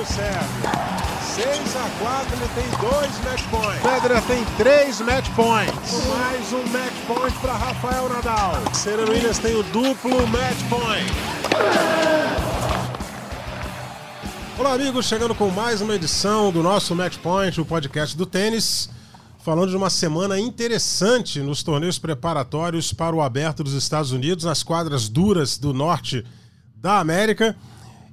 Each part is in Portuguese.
o Sérgio. 6 a 4 ele tem dois match points. Federer tem três match points. Mais um match point para Rafael Nadal. Serena Williams tem o duplo match point. Olá, amigos, chegando com mais uma edição do nosso Match Point, o podcast do tênis. Falando de uma semana interessante nos torneios preparatórios para o aberto dos Estados Unidos, nas quadras duras do norte da América.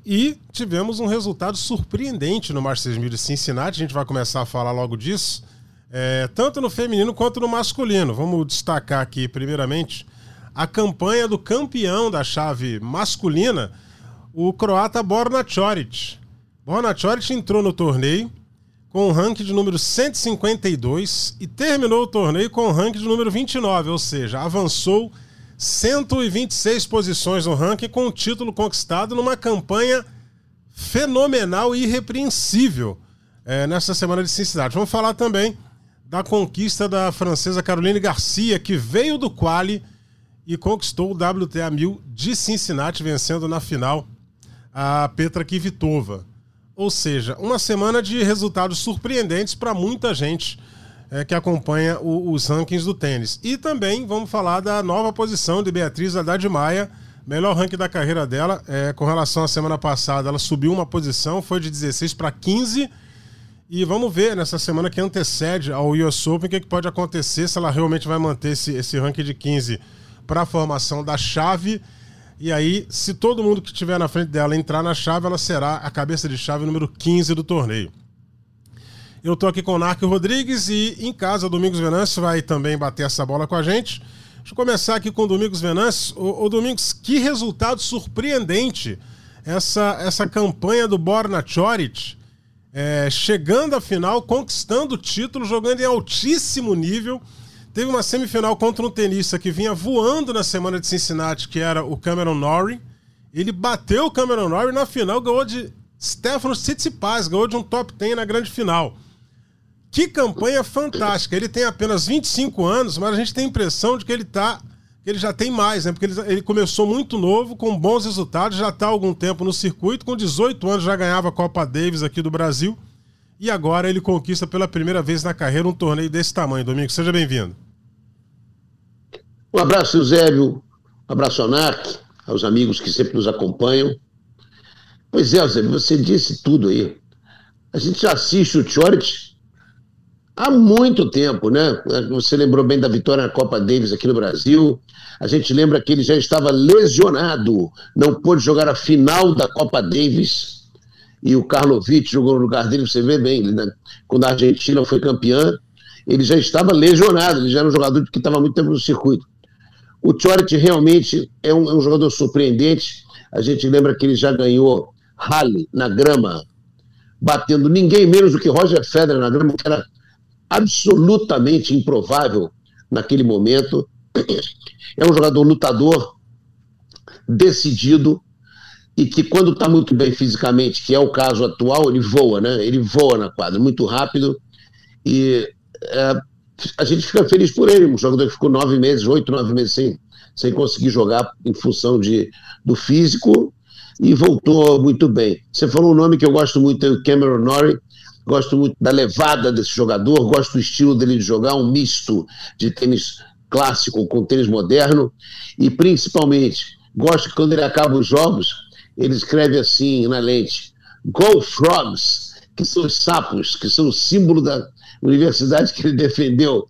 E tivemos um resultado surpreendente no Masters 1000 de Cincinnati. A gente vai começar a falar logo disso, é, tanto no feminino quanto no masculino. Vamos destacar aqui, primeiramente, a campanha do campeão da chave masculina, o croata Borna Coric. Borna Coric entrou no torneio com o ranking de número 152 e terminou o torneio com o ranking de número 29, ou seja, avançou 126 posições no ranking com o título conquistado numa campanha fenomenal e irrepreensível é, nessa semana de Cincinnati. Vamos falar também da conquista da francesa Caroline Garcia, que veio do quali e conquistou o WTA 1000 de Cincinnati, vencendo na final a Petra Kvitova. Ou seja, uma semana de resultados surpreendentes para muita gente é, que acompanha o, os rankings do tênis. E também vamos falar da nova posição de Beatriz Haddad Maia, melhor ranking da carreira dela. É, com relação à semana passada, ela subiu uma posição, foi de 16 para 15. E vamos ver nessa semana que antecede ao US Open o que, que pode acontecer, se ela realmente vai manter esse, esse ranking de 15 para a formação da chave. E aí, se todo mundo que estiver na frente dela entrar na chave, ela será a cabeça de chave número 15 do torneio. Eu estou aqui com o Narco Rodrigues e em casa Domingos Venâncio vai também bater essa bola com a gente. Deixa eu começar aqui com o Domingos Venâncio. O Domingos, que resultado surpreendente essa, essa campanha do Borna Choric, é, chegando à final, conquistando o título, jogando em altíssimo nível. Teve uma semifinal contra um tenista que vinha voando na semana de Cincinnati, que era o Cameron Norrie. Ele bateu o Cameron Norrie na final, ganhou de Stefano Tsitsipas, ganhou de um top 10 na grande final. Que campanha fantástica. Ele tem apenas 25 anos, mas a gente tem a impressão de que ele tá. Ele já tem mais, né? Porque ele, ele começou muito novo, com bons resultados, já está há algum tempo no circuito. Com 18 anos já ganhava a Copa Davis aqui do Brasil. E agora ele conquista pela primeira vez na carreira um torneio desse tamanho. Domingo, seja bem-vindo. Um abraço, Eusébio. Um abraço, Anac, aos amigos que sempre nos acompanham. Pois é, Eusébio, você disse tudo aí. A gente já assiste o Choric há muito tempo, né? Você lembrou bem da vitória na Copa Davis aqui no Brasil. A gente lembra que ele já estava lesionado, não pôde jogar a final da Copa Davis. E o Karlovic jogou no lugar dele, você vê bem, né? quando a Argentina foi campeã, ele já estava lesionado, ele já era um jogador que estava muito tempo no circuito. O Chorit realmente é um, é um jogador surpreendente. A gente lembra que ele já ganhou rally na grama, batendo ninguém menos do que Roger Federer na grama, que era absolutamente improvável naquele momento. É um jogador lutador, decidido, e que quando está muito bem fisicamente, que é o caso atual, ele voa, né? Ele voa na quadra, muito rápido. E é, a gente fica feliz por ele, um jogador que ficou nove meses, oito, nove meses sem, sem conseguir jogar em função de, do físico e voltou muito bem. Você falou um nome que eu gosto muito, é o Cameron Norrie, gosto muito da levada desse jogador, gosto do estilo dele de jogar, um misto de tênis clássico com tênis moderno, e principalmente gosto que quando ele acaba os jogos, ele escreve assim na lente: Go Frogs, que são os sapos, que são o símbolo da universidade que ele defendeu,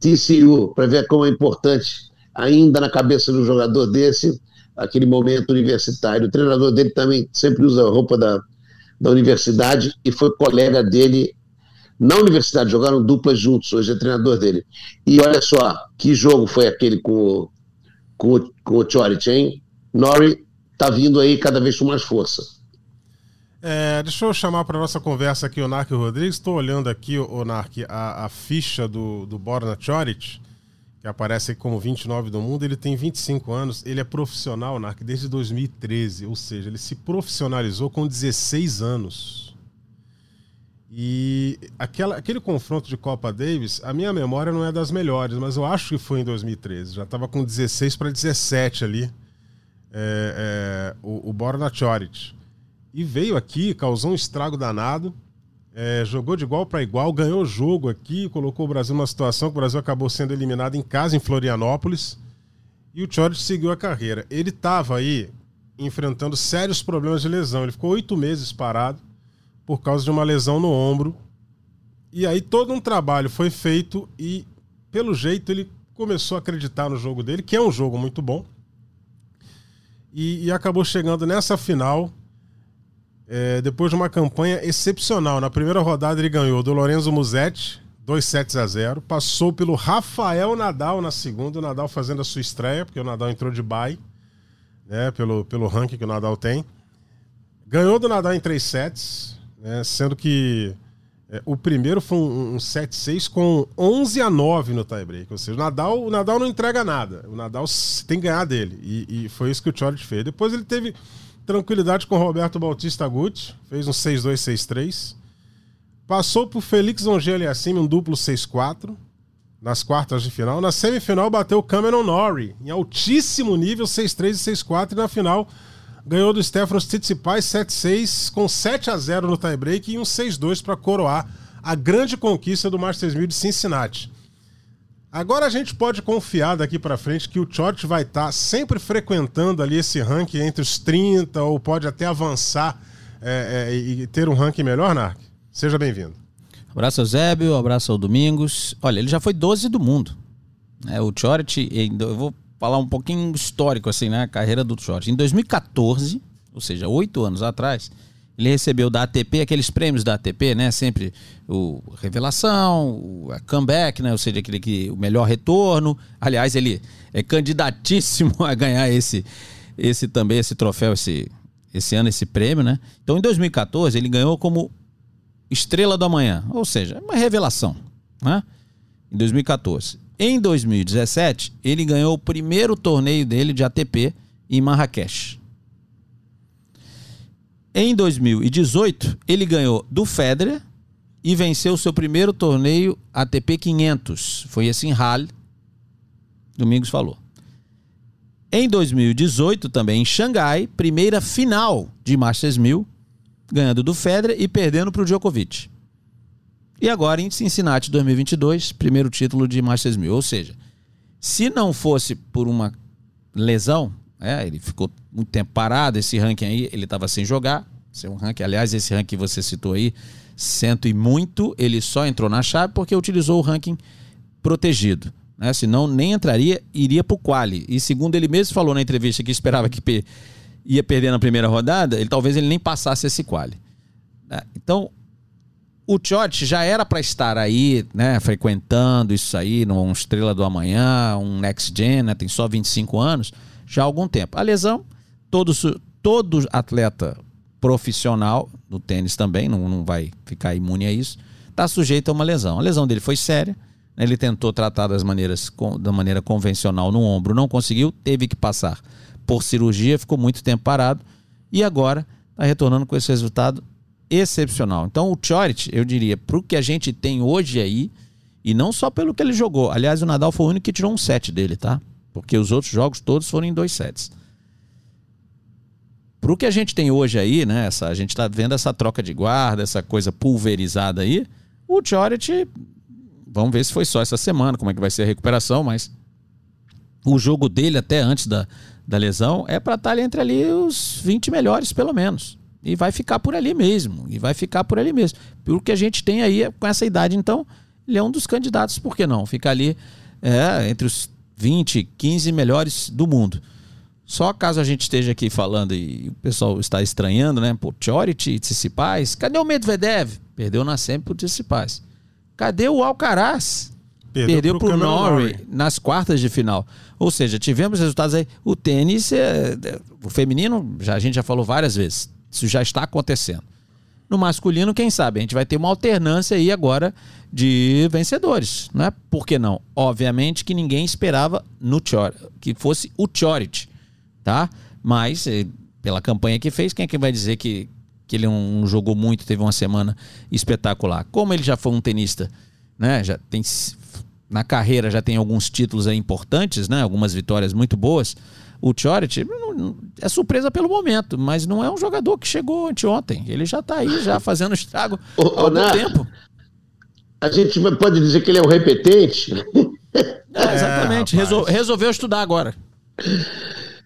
TCU, para ver como é importante, ainda na cabeça do jogador desse, aquele momento universitário. O treinador dele também sempre usa a roupa da, da universidade e foi colega dele na universidade, jogaram duplas juntos, hoje é treinador dele. E olha só, que jogo foi aquele com com com o Choric, hein? Nori tá vindo aí cada vez com mais força. É, deixa eu chamar para nossa conversa aqui o Narc Rodrigues. Estou olhando aqui, o Narc, a, a ficha do, do Borna Choric que aparece como 29 do mundo, ele tem 25 anos, ele é profissional, Narc, desde 2013, ou seja, ele se profissionalizou com 16 anos. E aquela, aquele confronto de Copa Davis, a minha memória não é das melhores, mas eu acho que foi em 2013. Já estava com 16 para 17 ali, é, é, o, o Borna Choric. e veio aqui, causou um estrago danado. É, jogou de igual para igual, ganhou o jogo aqui, colocou o Brasil numa situação que o Brasil acabou sendo eliminado em casa, em Florianópolis. E o Chorich seguiu a carreira. Ele estava aí enfrentando sérios problemas de lesão. Ele ficou oito meses parado por causa de uma lesão no ombro. E aí todo um trabalho foi feito e, pelo jeito, ele começou a acreditar no jogo dele, que é um jogo muito bom. E, e acabou chegando nessa final é, depois de uma campanha excepcional. Na primeira rodada ele ganhou do Lorenzo Musetti, 2 sets a 0. Passou pelo Rafael Nadal na segunda, o Nadal fazendo a sua estreia, porque o Nadal entrou de bye, né, pelo, pelo ranking que o Nadal tem. Ganhou do Nadal em 3 sets, né, sendo que é, o primeiro foi um, um 7-6 com 11 a 9 no tiebreak. Ou seja, o Nadal, o Nadal não entrega nada. O Nadal tem que ganhar dele. E, e foi isso que o Chorit fez. Depois ele teve tranquilidade com Roberto Bautista Guti, fez um 6-2, 6-3. Passou por Felix Ongeli acima, um duplo 6-4 nas quartas de final. Na semifinal bateu Cameron Norrie em altíssimo nível, 6-3 e 6-4 e na final ganhou do Stefanos Tsitsipas 7-6 com 7 a 0 no tiebreak e um 6-2 para coroar a grande conquista do Masters 1000 de Cincinnati. Agora a gente pode confiar daqui para frente que o Chort vai estar tá sempre frequentando ali esse ranking entre os 30 ou pode até avançar é, é, e ter um ranking melhor, Narc? Seja bem-vindo. Abraço ao Zébio, abraço ao Domingos. Olha, ele já foi 12 do mundo. É, o Chort, eu vou falar um pouquinho histórico assim, né? A carreira do Chort. Em 2014, ou seja, oito anos atrás, ele recebeu da ATP aqueles prêmios da ATP, né? Sempre o revelação, o comeback, né? Ou seja, aquele que o melhor retorno. Aliás, ele é candidatíssimo a ganhar esse esse também esse troféu esse esse ano esse prêmio, né? Então, em 2014, ele ganhou como estrela do amanhã, ou seja, uma revelação, né? Em 2014. Em 2017, ele ganhou o primeiro torneio dele de ATP em Marrakech. Em 2018, ele ganhou do Federer e venceu seu primeiro torneio ATP 500. Foi esse em Halle. Domingos falou. Em 2018, também em Xangai, primeira final de Masters 1000, ganhando do Federer e perdendo para o Djokovic. E agora em Cincinnati 2022, primeiro título de Masters 1000. Ou seja, se não fosse por uma lesão, é, ele ficou muito tempo parado, esse ranking aí, ele estava sem jogar. Esse é um ranking, aliás, esse ranking que você citou aí, cento e muito, ele só entrou na chave porque utilizou o ranking protegido. Né? Senão nem entraria, iria para o quali. E segundo ele mesmo falou na entrevista que esperava que ia perder na primeira rodada, ele talvez ele nem passasse esse quali. Né? Então, o Tchot já era para estar aí, né, frequentando isso aí, num Estrela do Amanhã, um Next Gen, né, tem só 25 anos, já há algum tempo. A lesão, todo, todo atleta profissional no tênis também, não, não vai ficar imune a isso, está sujeito a uma lesão. A lesão dele foi séria, né? ele tentou tratar das maneiras, da maneira convencional no ombro, não conseguiu, teve que passar por cirurgia, ficou muito tempo parado e agora está retornando com esse resultado excepcional. Então o Chorit, eu diria, para o que a gente tem hoje aí, e não só pelo que ele jogou. Aliás, o Nadal foi o único que tirou um set dele, tá? Porque os outros jogos todos foram em dois sets. Para o que a gente tem hoje aí, né? Essa, a gente está vendo essa troca de guarda, essa coisa pulverizada aí. O Chorit, vamos ver se foi só essa semana, como é que vai ser a recuperação, mas o jogo dele até antes da, da lesão é para estar tá entre ali os 20 melhores, pelo menos. E vai ficar por ali mesmo. E vai ficar por ali mesmo. Pelo que a gente tem aí com essa idade, então, ele é um dos candidatos, por que não? Ficar ali é, entre os 20, 15 melhores do mundo. Só caso a gente esteja aqui falando e o pessoal está estranhando, né? Pô, Chority, Tsitsipas, cadê o Medvedev? Perdeu na sempre pro Tsitsipas. Cadê o Alcaraz? Perdeu, Perdeu pro, pro Norrie nas quartas de final. Ou seja, tivemos resultados aí. O tênis, é, o feminino, já, a gente já falou várias vezes, isso já está acontecendo. No masculino, quem sabe? A gente vai ter uma alternância aí agora de vencedores, não é? Por que não? Obviamente que ninguém esperava no Chor, que fosse o Chorit, tá? Mas eh, pela campanha que fez, quem é que vai dizer que, que ele não jogou muito, teve uma semana espetacular? Como ele já foi um tenista, né? Já tem na carreira já tem alguns títulos importantes, né? Algumas vitórias muito boas o Chorit é surpresa pelo momento, mas não é um jogador que chegou anteontem. Ele já está aí, já fazendo estrago há algum tempo. A gente pode dizer que ele é um repetente? É, exatamente. É, Resol resolveu estudar agora.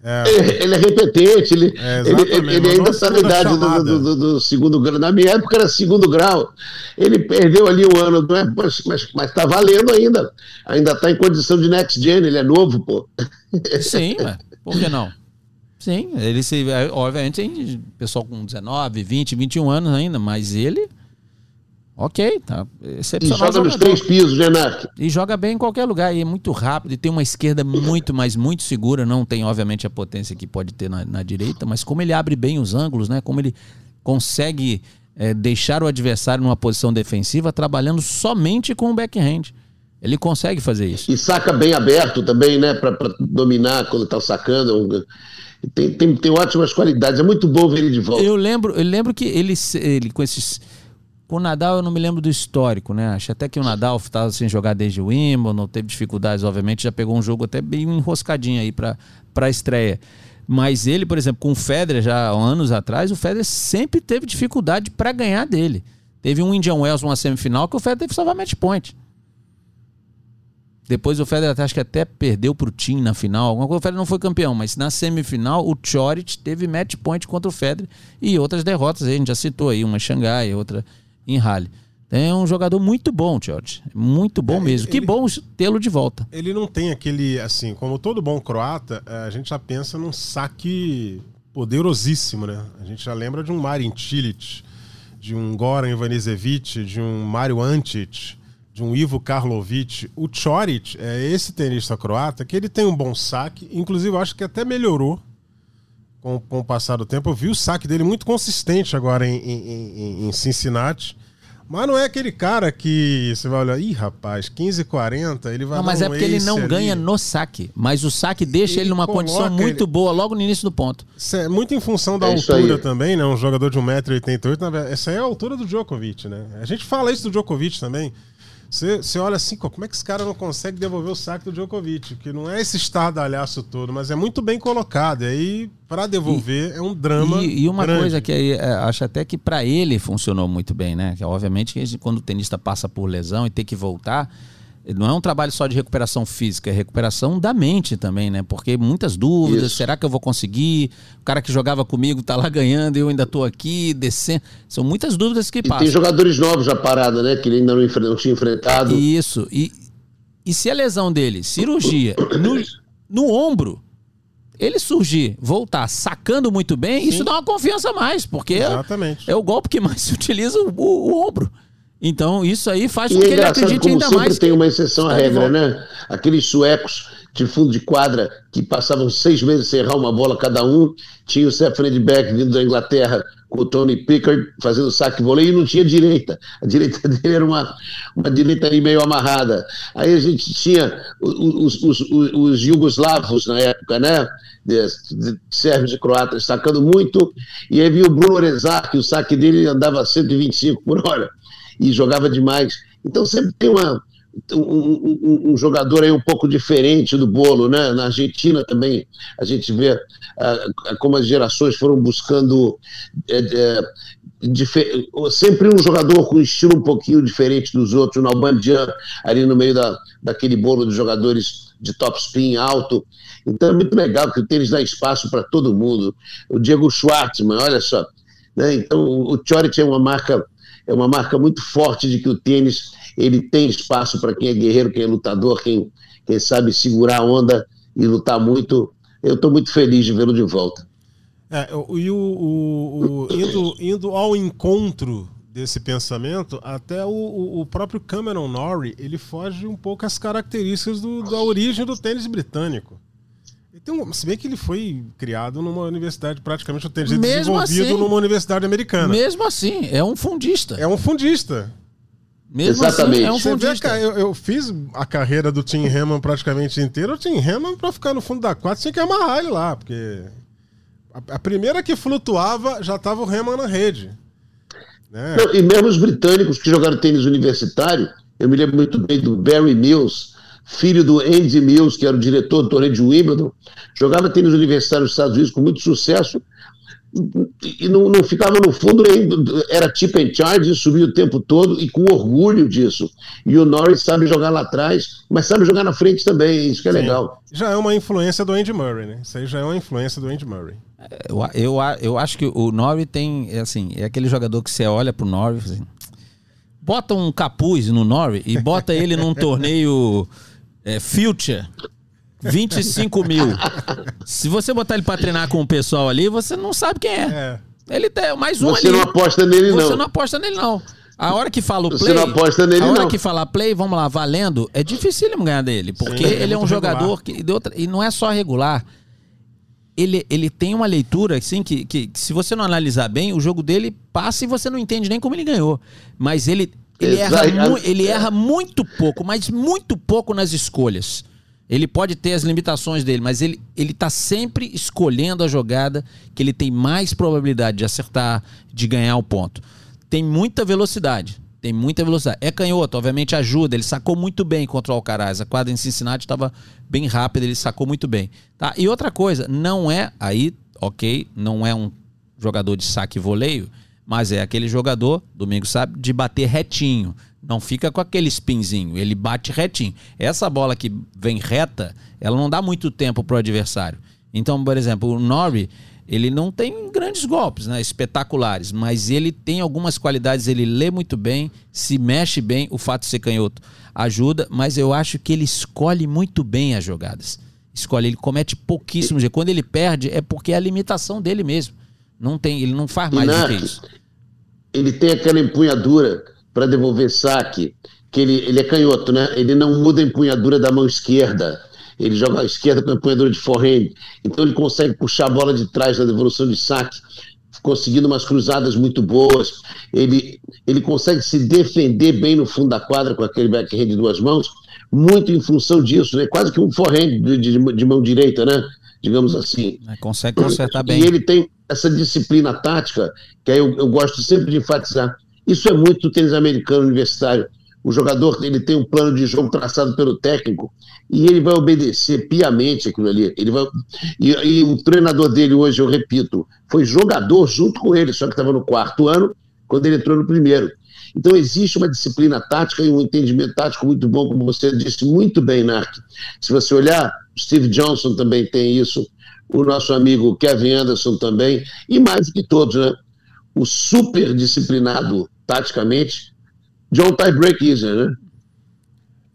É. Ele é repetente, ele, é, ele, ele ainda está na idade do, do, do, segundo grau. Na minha época era segundo grau. Ele perdeu ali um ano, não é? mas está valendo ainda. Ainda está em condição de next gen, ele é novo, pô. Sim, por que não? Sim, ele se. É, obviamente tem pessoal com 19, 20, 21 anos ainda, mas ele Ok, tá. Excepcional. E joga nos três pisos, né, Narc? E joga bem em qualquer lugar. E é muito rápido. E tem uma esquerda muito, mas muito segura. Não tem, obviamente, a potência que pode ter na, na direita, mas como ele abre bem os ângulos, né? Como ele consegue é, deixar o adversário numa posição defensiva trabalhando somente com o backhand. Ele consegue fazer isso. E saca bem aberto também, né? Para dominar quando tá sacando. Tem, tem, tem ótimas qualidades. É muito bom ver ele de volta. Eu lembro, eu lembro que ele, ele com esses com o Nadal eu não me lembro do histórico, né? Acho até que o Nadal estava sem jogar desde o Wimbledon, teve dificuldades, obviamente, já pegou um jogo até bem enroscadinho aí para a estreia. Mas ele, por exemplo, com o Federer já anos atrás, o Federer sempre teve dificuldade para ganhar dele. Teve um Indian Wells numa semifinal que o Federer teve match point. Depois o Federer acho que até perdeu para o Tim na final. O Federer não foi campeão, mas na semifinal o Chorich teve match point contra o Federer e outras derrotas aí, a gente já citou aí, uma em Xangai, outra em rally. É um jogador muito bom, George. Muito bom é, mesmo. Ele, que bom tê-lo de volta. Ele não tem aquele, assim, como todo bom croata, é, a gente já pensa num saque poderosíssimo, né? A gente já lembra de um Marin Cilic, de um Goran Ivanisevic, de um Mario Antic, de um Ivo Karlovic. O Choric é esse tenista croata que ele tem um bom saque, inclusive eu acho que até melhorou com, com o passar do tempo. Eu vi o saque dele muito consistente agora em, em, em, em Cincinnati. Mas não é aquele cara que você vai olhar, ih, rapaz, 15 40, ele vai Não, mas um é porque ele não ali. ganha no saque. Mas o saque deixa ele, ele numa condição muito ele... boa logo no início do ponto. Isso é muito em função da é altura também, né? Um jogador de 1,88m. Essa é a altura do Djokovic, né? A gente fala isso do Djokovic também. Você, você olha assim, como é que esse cara não consegue devolver o saque do Djokovic? Que não é esse estardalhaço todo, mas é muito bem colocado. E aí, para devolver, e, é um drama. E, e uma grande. coisa que aí, é, acho até que para ele funcionou muito bem, né? Que obviamente quando o tenista passa por lesão e tem que voltar não é um trabalho só de recuperação física, é recuperação da mente também, né? Porque muitas dúvidas, Isso. será que eu vou conseguir? O cara que jogava comigo tá lá ganhando e eu ainda tô aqui descendo. São muitas dúvidas que e passam. tem jogadores novos já parada, né? Que ele ainda não, não tinha enfrentado. Isso. E, e se a lesão dele, cirurgia, no, no ombro, ele surgir, voltar sacando muito bem, Sim. isso dá uma confiança a mais, porque. É, é o golpe que mais se utiliza o, o, o ombro. Então, isso aí faz com que ele acredite como ainda sempre mais. tem uma exceção à regra, né? Aqueles suecos de fundo de quadra que passavam seis meses sem errar uma bola cada um. Tinha o Stefan Beck vindo da Inglaterra com o Tony Pickard fazendo saque vôlei e não tinha direita. A direita dele era uma, uma direita ali meio amarrada. Aí a gente tinha os, os, os, os jugoslavos na época, né? Sérvios e croatas sacando muito. E aí viu o Bruno Rezar, que o saque dele andava a 125 por hora e jogava demais. Então sempre tem uma, um, um, um, jogador aí um pouco diferente do bolo, né? Na Argentina também a gente vê uh, como as gerações foram buscando é, é, sempre um jogador com estilo um pouquinho diferente dos outros. O Nalbandian ali no meio da, daquele bolo de jogadores de top spin alto. Então é muito legal que o tênis dá espaço para todo mundo. O Diego Schwartzman, olha só. Né? Então o Choric é uma marca é uma marca muito forte de que o tênis ele tem espaço para quem é guerreiro, quem é lutador, quem, quem sabe segurar a onda e lutar muito. Eu estou muito feliz de vê-lo de volta. É, e o, o, o, indo, indo ao encontro desse pensamento, até o, o, próprio Cameron Norrie ele foge um pouco às características do, da origem do tênis britânico. Um, se bem que ele foi criado numa universidade, praticamente o tênis desenvolvido assim, numa universidade americana. Mesmo assim, é um fundista. É um fundista. Mesmo Exatamente. Assim, é um fundista. Vê, eu, eu, fiz a carreira do Tim Hammond praticamente inteira. O Tim Hammond, pra ficar no fundo da quadra, tinha que amarrar ele lá, porque a, a primeira que flutuava já tava o Hammond na rede. Né? Não, e mesmo os britânicos que jogaram tênis universitário, eu me lembro muito bem do Barry Mills, filho do Andy Mills, que era o diretor do torneio de Wimbledon, jogava tênis universitário nos Estados Unidos com muito sucesso e não, não, ficava no fundo, era tip and charge, subia o tempo todo e com orgulho disso. E o Norris sabe jogar lá atrás, mas sabe jogar na frente também, isso que é Sim. legal. Já é uma influência do Andy Murray, né? Isso aí já é uma influência do Andy Murray. Eu, eu, eu acho que o Norris tem, é assim, é aquele jogador que você olha pro Norris, assim, bota um capuz no Norris e bota ele num torneio é, Future 25 mil. Se você botar ele pra treinar com o pessoal ali, você não sabe quem é. é. Ele tem mais um você ali. Você não aposta nele, não. Você não aposta nele, não. A hora que fala o play. Você não aposta nele, a hora não. que fala play, vamos lá, valendo, é difícil ganhar dele. Porque Sim, ele é, é um jogador que. De outra, e não é só regular. Ele, ele tem uma leitura, assim, que, que, que, se você não analisar bem, o jogo dele passa e você não entende nem como ele ganhou. Mas ele, ele, erra, ele erra muito pouco, mas muito pouco nas escolhas. Ele pode ter as limitações dele, mas ele, ele tá sempre escolhendo a jogada que ele tem mais probabilidade de acertar, de ganhar o ponto. Tem muita velocidade. Tem muita velocidade. É canhoto, obviamente ajuda. Ele sacou muito bem contra o Alcaraz. A quadra em Cincinnati estava bem rápida, ele sacou muito bem. Tá? E outra coisa, não é aí, ok, não é um jogador de saque e voleio, mas é aquele jogador, domingo sabe, de bater retinho. Não fica com aquele spinzinho, ele bate retinho. Essa bola que vem reta, ela não dá muito tempo pro adversário. Então, por exemplo, o Norrie, ele não tem grandes golpes, né, espetaculares, mas ele tem algumas qualidades, ele lê muito bem, se mexe bem, o fato de ser canhoto ajuda, mas eu acho que ele escolhe muito bem as jogadas. Escolhe, ele comete pouquíssimos erros. Quando ele perde, é porque é a limitação dele mesmo. Não tem, ele não faz mais do que isso. Ele tem aquela empunhadura para devolver saque, que ele, ele é canhoto, né? Ele não muda a empunhadura da mão esquerda. Ele joga a esquerda com a empunhadura de forehand. Então ele consegue puxar a bola de trás na devolução de saque, conseguindo umas cruzadas muito boas. Ele, ele consegue se defender bem no fundo da quadra com aquele backhand de duas mãos, muito em função disso, né? Quase que um forehand de, de, de mão direita, né? Digamos assim. É, consegue consertar bem. E ele tem essa disciplina tática, que aí eu, eu gosto sempre de enfatizar isso é muito do tênis americano universitário. O jogador ele tem um plano de jogo traçado pelo técnico e ele vai obedecer piamente aquilo ali. Ele vai e, e o treinador dele hoje, eu repito, foi jogador junto com ele, só que estava no quarto ano quando ele entrou no primeiro. Então existe uma disciplina tática e um entendimento tático muito bom, como você disse muito bem, Nark. Se você olhar, Steve Johnson também tem isso, o nosso amigo Kevin Anderson também, e mais do que todos, né? O super disciplinado taticamente, John Tiebreak Easer, né?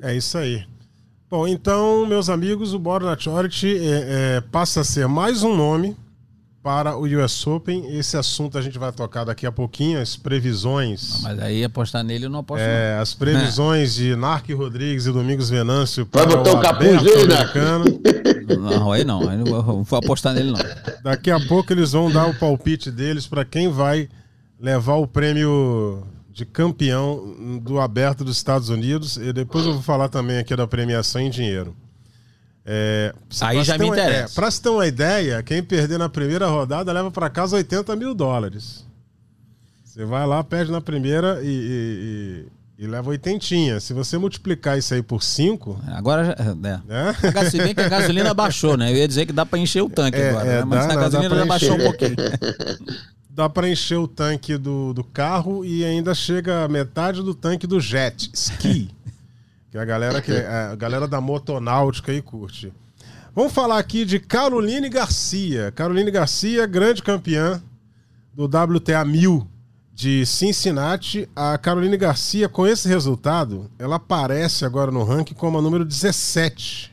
É isso aí. Bom, então, meus amigos, o Borna Charity é, é, passa a ser mais um nome para o US Open. Esse assunto a gente vai tocar daqui a pouquinho, as previsões. Não, mas aí apostar nele eu não aposto. É, não. as previsões de Narc Rodrigues e Domingos Venâncio para vai botar o, o capuz dele, né? Não, aí não, aí não vou apostar nele não. Daqui a pouco eles vão dar o palpite deles para quem vai levar o prêmio de campeão do aberto dos Estados Unidos. E depois eu vou falar também aqui da premiação em dinheiro. É, Aí já me interessa. É, para você ter uma ideia, quem perder na primeira rodada leva para casa 80 mil dólares. Você vai lá, perde na primeira e, e, e, e leva oitentinha. Se você multiplicar isso aí por 5... Agora já... É. é? Se bem que a gasolina baixou, né? Eu ia dizer que dá para encher o tanque é, agora, é, né? mas dá, a gasolina já baixou um pouquinho. dá para encher o tanque do, do carro e ainda chega metade do tanque do jet ski. que a galera que é, a galera da motonáutica aí curte. Vamos falar aqui de Caroline Garcia. Caroline Garcia, grande campeã do WTA 1000 de Cincinnati. A Caroline Garcia, com esse resultado, ela aparece agora no ranking como a número 17.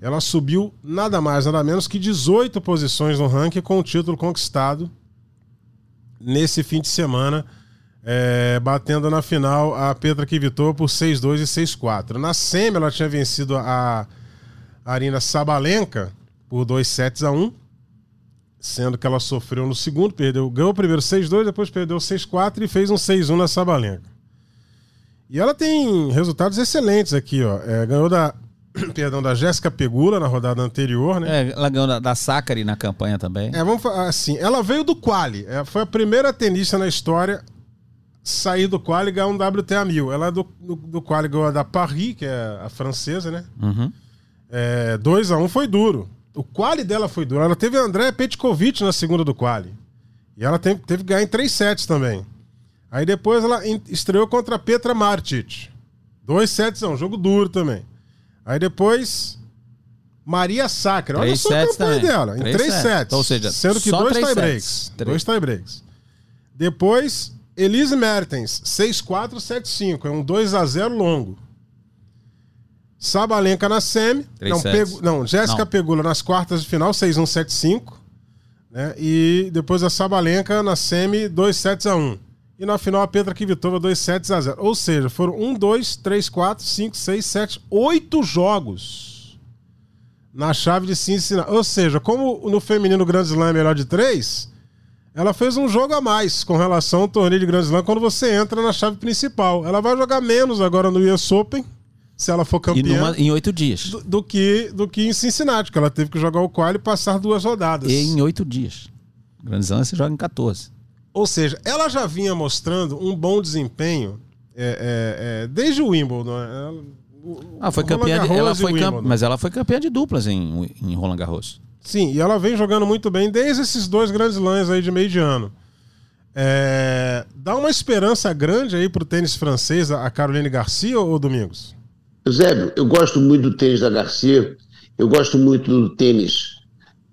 Ela subiu nada mais, nada menos que 18 posições no ranking com o título conquistado nesse fim de semana, é, batendo na final a Petra Kvitou por 6-2 e 6-4. Na semi, ela tinha vencido a Arina Sabalenka por 2 sets a 1, sendo que ela sofreu no segundo, perdeu, ganhou o primeiro 6-2, depois perdeu 6-4 e fez um 6-1 na Sabalenka. E ela tem resultados excelentes aqui, ó. É, ganhou da perdão, da Jéssica Pegula na rodada anterior, né? É, ela ganhou da, da Sacari na campanha também. É, vamos falar assim, ela veio do quali, é, foi a primeira tenista na história sair do quali e ganhar um WTA 1000. Ela do, do, do quali ganhou a da Paris, que é a francesa, né? Uhum. É, 2x1 foi duro. O quali dela foi duro. Ela teve a André Petkovic na segunda do quali. E ela teve, teve que ganhar em 3 sets também. Aí depois ela estreou contra a Petra Martic. 2 sets, é um jogo duro também. Aí depois Maria Sacra. Olha Três só a campanha também. dela. Em Três 3 sets. sets. Ou seja, sendo que dois três tie-breaks. Três. Dois tie-breaks. Depois, Elise Mertens, 6-4, 7-5. É um 2x0 longo. Sabalenka na semi. Não. Pegu- não, Jéssica. Pegula nas quartas de final, 6-1, 7-5. Né? E depois a Sabalenka na semi, 2 sets a 1. E na final a Petra Kvitova, 2 sets a 0. Ou seja, foram 1, 2, 3, 4, 5, 6, 7, 8 jogos na chave de Cincinnati. Ou seja, como no feminino Grand Slam é melhor de 3, ela fez um jogo a mais com relação ao torneio de Grand Slam quando você entra na chave principal. Ela vai jogar menos agora no US Open, se ela for campeã, numa- em oito dias. do, do que, do que em Cincinnati, que ela teve que jogar o quali e passar duas rodadas. E em oito dias. Grande Slam você joga em 14. Ou seja, ela já vinha mostrando um bom desempenho é, é, é, desde o Wimbledon. né? Ela- o- Ah, foi campeã de, ela foi camp... Mas ela foi campeã de duplas em, em Roland Garros. Sim, e ela vem jogando muito bem desde esses dois grandes lãs aí de meio de ano. É, dá uma esperança grande aí pro tênis francês, a Caroline Garcia ou Domingos? Eusébio, eu gosto muito do tênis da Garcia, eu gosto muito do tênis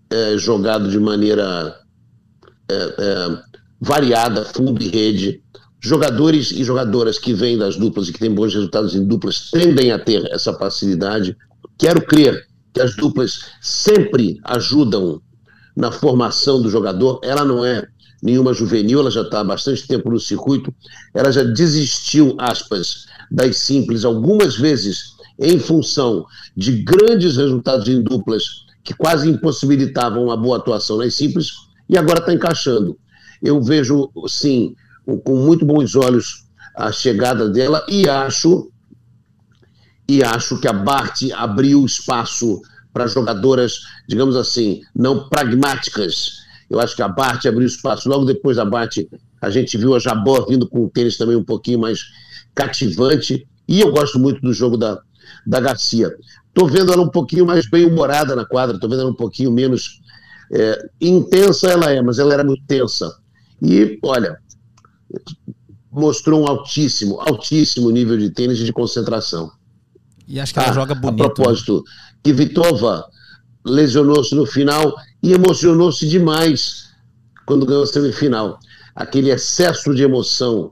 é, jogado de maneira é, é, variada, fundo e rede. Jogadores e jogadoras que vêm das duplas e que têm bons resultados em duplas tendem a ter essa facilidade. Quero crer que as duplas sempre ajudam na formação do jogador. Ela não é nenhuma juvenil, ela já está há bastante tempo no circuito. Ela já desistiu, aspas, das simples algumas vezes em função de grandes resultados em duplas que quase impossibilitavam uma boa atuação nas simples e agora está encaixando. Eu vejo, sim, com muito bons olhos a chegada dela e acho e acho que a Bart abriu espaço para jogadoras, digamos assim, não pragmáticas. Eu acho que a Bart abriu espaço. Logo depois da Bart, a gente viu a Jabor vindo com o tênis também um pouquinho mais cativante. E eu gosto muito do jogo da, da Garcia. Estou vendo ela um pouquinho mais bem-humorada na quadra, estou vendo ela um pouquinho menos é, intensa, ela é, mas ela era muito tensa. E, olha, mostrou um altíssimo, altíssimo nível de tênis e de concentração. E acho que ela Ah, joga bonito. A propósito, que Vitova lesionou-se no final e emocionou-se demais quando ganhou a semifinal. Aquele excesso de emoção,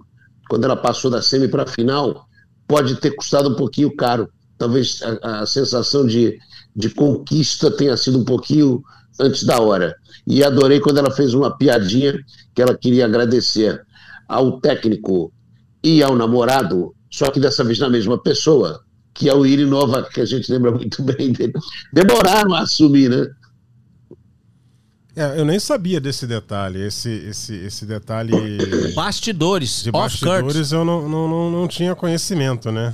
quando ela passou da semi para a final, pode ter custado um pouquinho caro. Talvez a, a sensação de, de conquista tenha sido um pouquinho antes da hora. E adorei quando ela fez uma piadinha que ela queria agradecer ao técnico e ao namorado, só que dessa vez na mesma pessoa, que é o Iri Nova, que a gente lembra muito bem dele. Demoraram a assumir, né? É, eu nem sabia desse detalhe. Esse, esse, esse detalhe Bastidores. de bastidores eu não, não, não, não tinha conhecimento, né?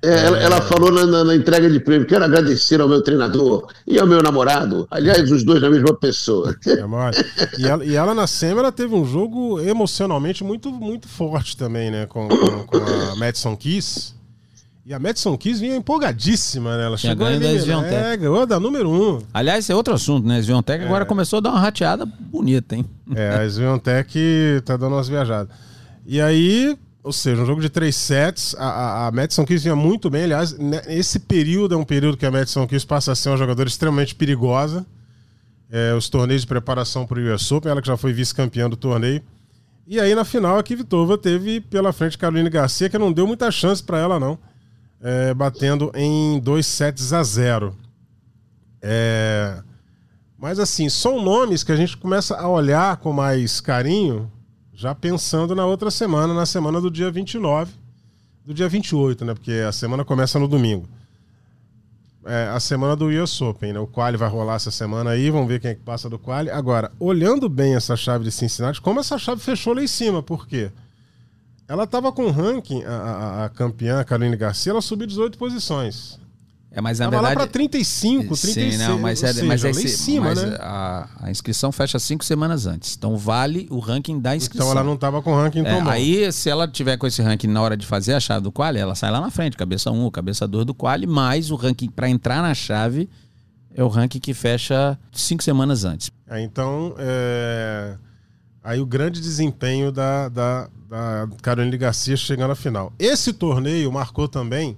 É, ela, ela falou na, na- na entrega de prêmio: quero agradecer ao meu treinador e ao meu namorado. Aliás, os dois na mesma pessoa. É mole. E ela, e ela na SEMI, ela teve um jogo emocionalmente muito, muito forte também, né? Com, com, com a Madison Keys. E a Madison Keys vinha empolgadíssima, né? Ela chegou ganho a da Sviontek. É, ganhou da número um. Aliás, esse é outro assunto, né? Sviontek agora começou a dar uma rateada bonita, hein? É, a Sviontek tá dando umas viajadas. E aí, ou seja, um jogo de três sets, a, a, a Madison Keys vinha muito bem. Aliás, né, esse período é um período que a Madison Keys passa a ser uma jogadora extremamente perigosa. É, os torneios de preparação para o US Open, ela que já foi vice-campeã do torneio. E aí, na final, a Kvitova teve pela frente Caroline Garcia, que não deu muita chance para ela, não. É, batendo em dois sets a zero. É... Mas assim, são nomes que a gente começa a olhar com mais carinho, já pensando na outra semana, na semana do dia 29, do dia 28, né? Porque a semana começa no domingo. É, a semana do US Open, né? O quali vai rolar essa semana aí, vamos ver quem é que passa do quali. Agora, olhando bem essa chave de Cincinnati, como essa chave fechou lá em cima, por quê? Ela estava com ranking, a, a, a campeã, a Caroline Garcia, ela subiu 18 posições. É, mas na Tava verdade. lá pra 35, 36. Sim, não, mas, ou é, seja, mas, esse- em cima, mas né? a, a inscrição fecha cinco semanas antes. Então vale o ranking da inscrição. Então ela não tava com ranking É, bom. aí, se ela tiver com esse ranking na hora de fazer a chave do quali, ela sai lá na frente, cabeça 1, cabeça 2 do quali, mais o ranking para entrar na chave é o ranking que fecha cinco semanas antes. É, então, é, aí o grande desempenho da, da, da Caroline Garcia chegando à final. Esse torneio marcou também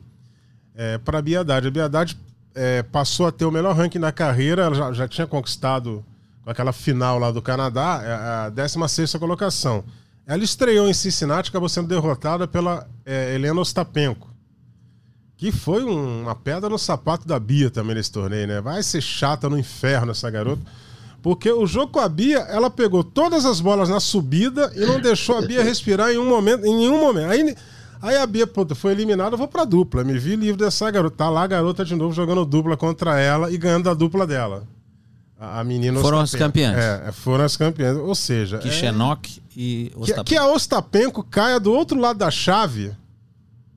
é, para a Haddad. A Haddad é, passou a ter o melhor ranking na carreira, ela já, já tinha conquistado com aquela final lá do Canadá, é, a 16ª colocação. Ela estreou em Cincinnati, acabou sendo derrotada pela é, Helena Ostapenko. Que foi um- uma pedra no sapato da Bia também nesse torneio, né? Vai ser chata no inferno essa garota. Porque o jogo com a Bia, ela pegou todas as bolas na subida e não deixou a Bia respirar em um momento, em nenhum momento. Aí, aí a Bia puta, foi eliminada, eu vou pra dupla. Me vi livre dessa garota. Tá lá a garota de novo jogando dupla contra ela e ganhando da dupla dela. A, a menina Foram as campeãs. É, foram as campeãs. Ou seja, é, Kishenok e que, Ostapenko. que a Ostapenko caia do outro lado da chave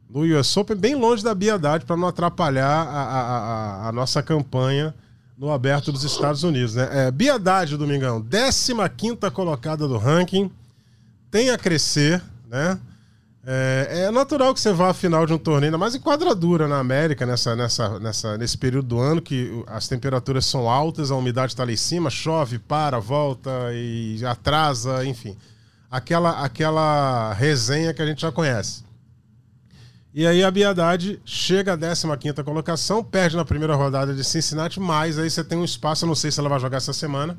do US Open, bem longe da Bia Haddad, para não atrapalhar a, a- a- a nossa campanha no aberto dos Estados Unidos. Né? É, Haddad, Domingão, 15 colocada do ranking, tem a crescer, né? É, é natural que você vá à final de um torneio, ainda mais em quadradura na América, nessa, nessa, nessa, nesse período do ano, que as temperaturas são altas, a umidade está lá em cima, chove, para, volta e atrasa, enfim. Aquela, aquela resenha que a gente já conhece. E aí a Bia Haddad chega à 15ª colocação, perde na primeira rodada de Cincinnati, mas aí você tem um espaço, não sei se ela vai jogar essa semana,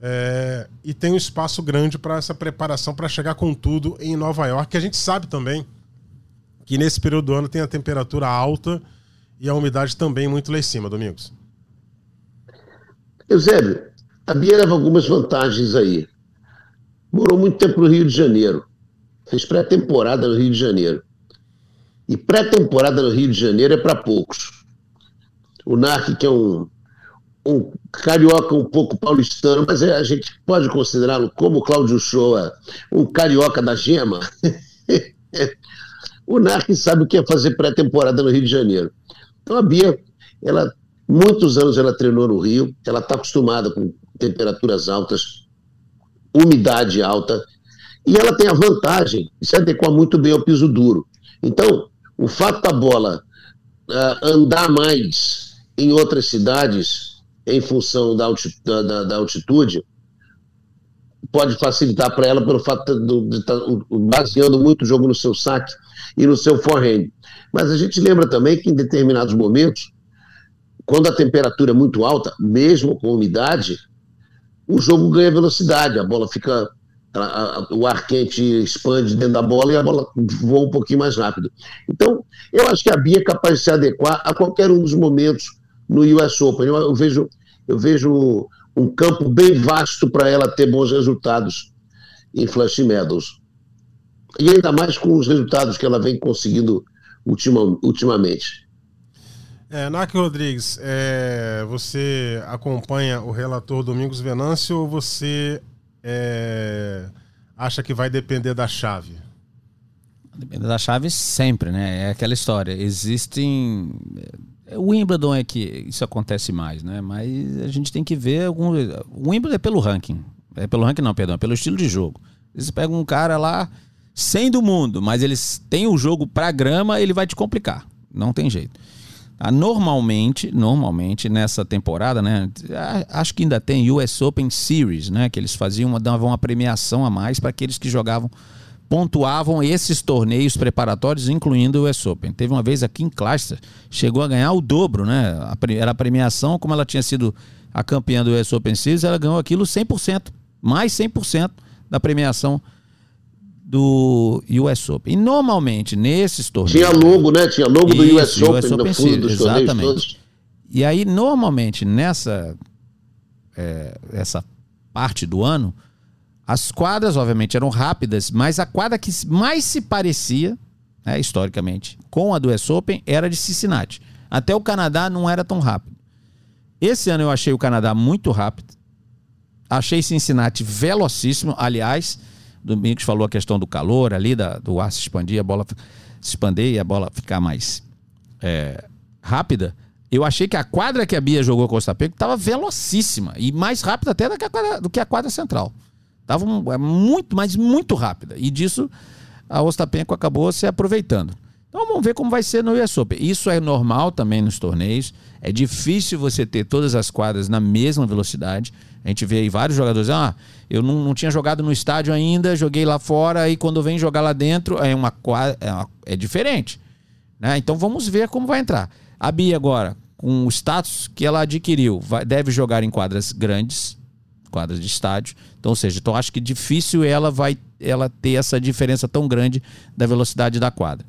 é, e tem um espaço grande para essa preparação para chegar com tudo em Nova York, que a gente sabe também que nesse período do ano tem a temperatura alta e a umidade também muito lá em cima, Domingos. Eusébio, a Bia leva algumas vantagens aí. Morou muito tempo no Rio de Janeiro. Fez pré-temporada no Rio de Janeiro. E pré-temporada no Rio de Janeiro é para poucos. O Narc, que é um, um carioca um pouco paulistano, mas é- a gente pode considerá-lo como Cláudio Shoa, um carioca da gema. o Narc sabe o que é fazer pré-temporada no Rio de Janeiro. Então a Bia, ela muitos anos ela treinou no Rio, ela está acostumada com temperaturas altas, umidade alta, e ela tem a vantagem de se adequar muito bem ao piso duro. Então, o fato da bola ah, andar mais em outras cidades, em função da, alti- da- da- altitude, pode facilitar para ela pelo fato de estar baseando muito o jogo no seu saque e no seu forehand. Mas a gente lembra também que em determinados momentos, quando a temperatura é muito alta, mesmo com umidade, o jogo ganha velocidade, a bola fica. A- a- o ar quente expande dentro da bola e a bola voa um pouquinho mais rápido. Então, eu acho que a Bia é capaz de se adequar a qualquer um dos momentos no US Open. Eu, eu vejo, eu vejo um campo bem vasto para ela ter bons resultados em Flushing Meadows. E ainda mais com os resultados que ela vem conseguindo ultima, ultimamente. É, Narc Rodrigues, é, você acompanha o relator Domingos Venâncio ou você é, acha que vai depender da chave? Depende da chave sempre, né? É aquela história. Existem. é, O Wimbledon é que isso acontece mais, né? Mas a gente tem que ver algum. O Wimbledon é pelo ranking. É pelo ranking, não, perdão, é pelo estilo de jogo. Eles pegam um cara lá, 100 do mundo, mas eles têm o jogo pra grama, ele vai te complicar. Não tem jeito. Ah, Normalmente, normalmente nessa temporada, né? a- Acho que ainda tem US Open Series, né? Que eles faziam uma, davam uma premiação a mais para aqueles que jogavam, pontuavam esses torneios preparatórios, incluindo o US Open. Teve uma vez aqui em Clayster, chegou a ganhar o dobro, né? Era a premiação, como ela tinha sido a campeã do US Open Series, ela ganhou aquilo 100%, mais 100% da premiação do US Open. E normalmente nesses torneios. Tinha logo, né? Tinha logo do US Open US no Open fundo Series, dos torneios exatamente. todos. E aí, normalmente, nessa é, essa parte do ano, as quadras, obviamente, eram rápidas, mas a quadra que mais se parecia, né, historicamente, com a do US Open era de Cincinnati. Até o Canadá não era tão rápido. Esse ano eu achei o Canadá muito rápido. Achei Cincinnati velocíssimo. Aliás, Domingos falou a questão do calor ali, da- do ar se expandir, a bola se expandir e a bola ficar mais é, rápida. Eu achei que a quadra que a Bia jogou com o Ostapenko estava velocíssima e mais rápida até do que a quadra, do que a quadra central. Tava um, é muito, mas muito rápida. E disso a Ostapenko acabou se aproveitando. Então vamos ver como vai ser no US Open. Isso é normal também nos torneios. É difícil você ter todas as quadras na mesma velocidade. A gente vê aí vários jogadores. Ah, eu não, não tinha jogado no estádio ainda, joguei lá fora, e quando vem jogar lá dentro, é uma é, uma, é diferente. Né? Então vamos ver como vai entrar. A Bia agora, com o status que ela adquiriu, vai, deve jogar em quadras grandes, quadras de estádio. Então, ou seja, então acho que difícil ela vai ela ter essa diferença tão grande da velocidade da quadra.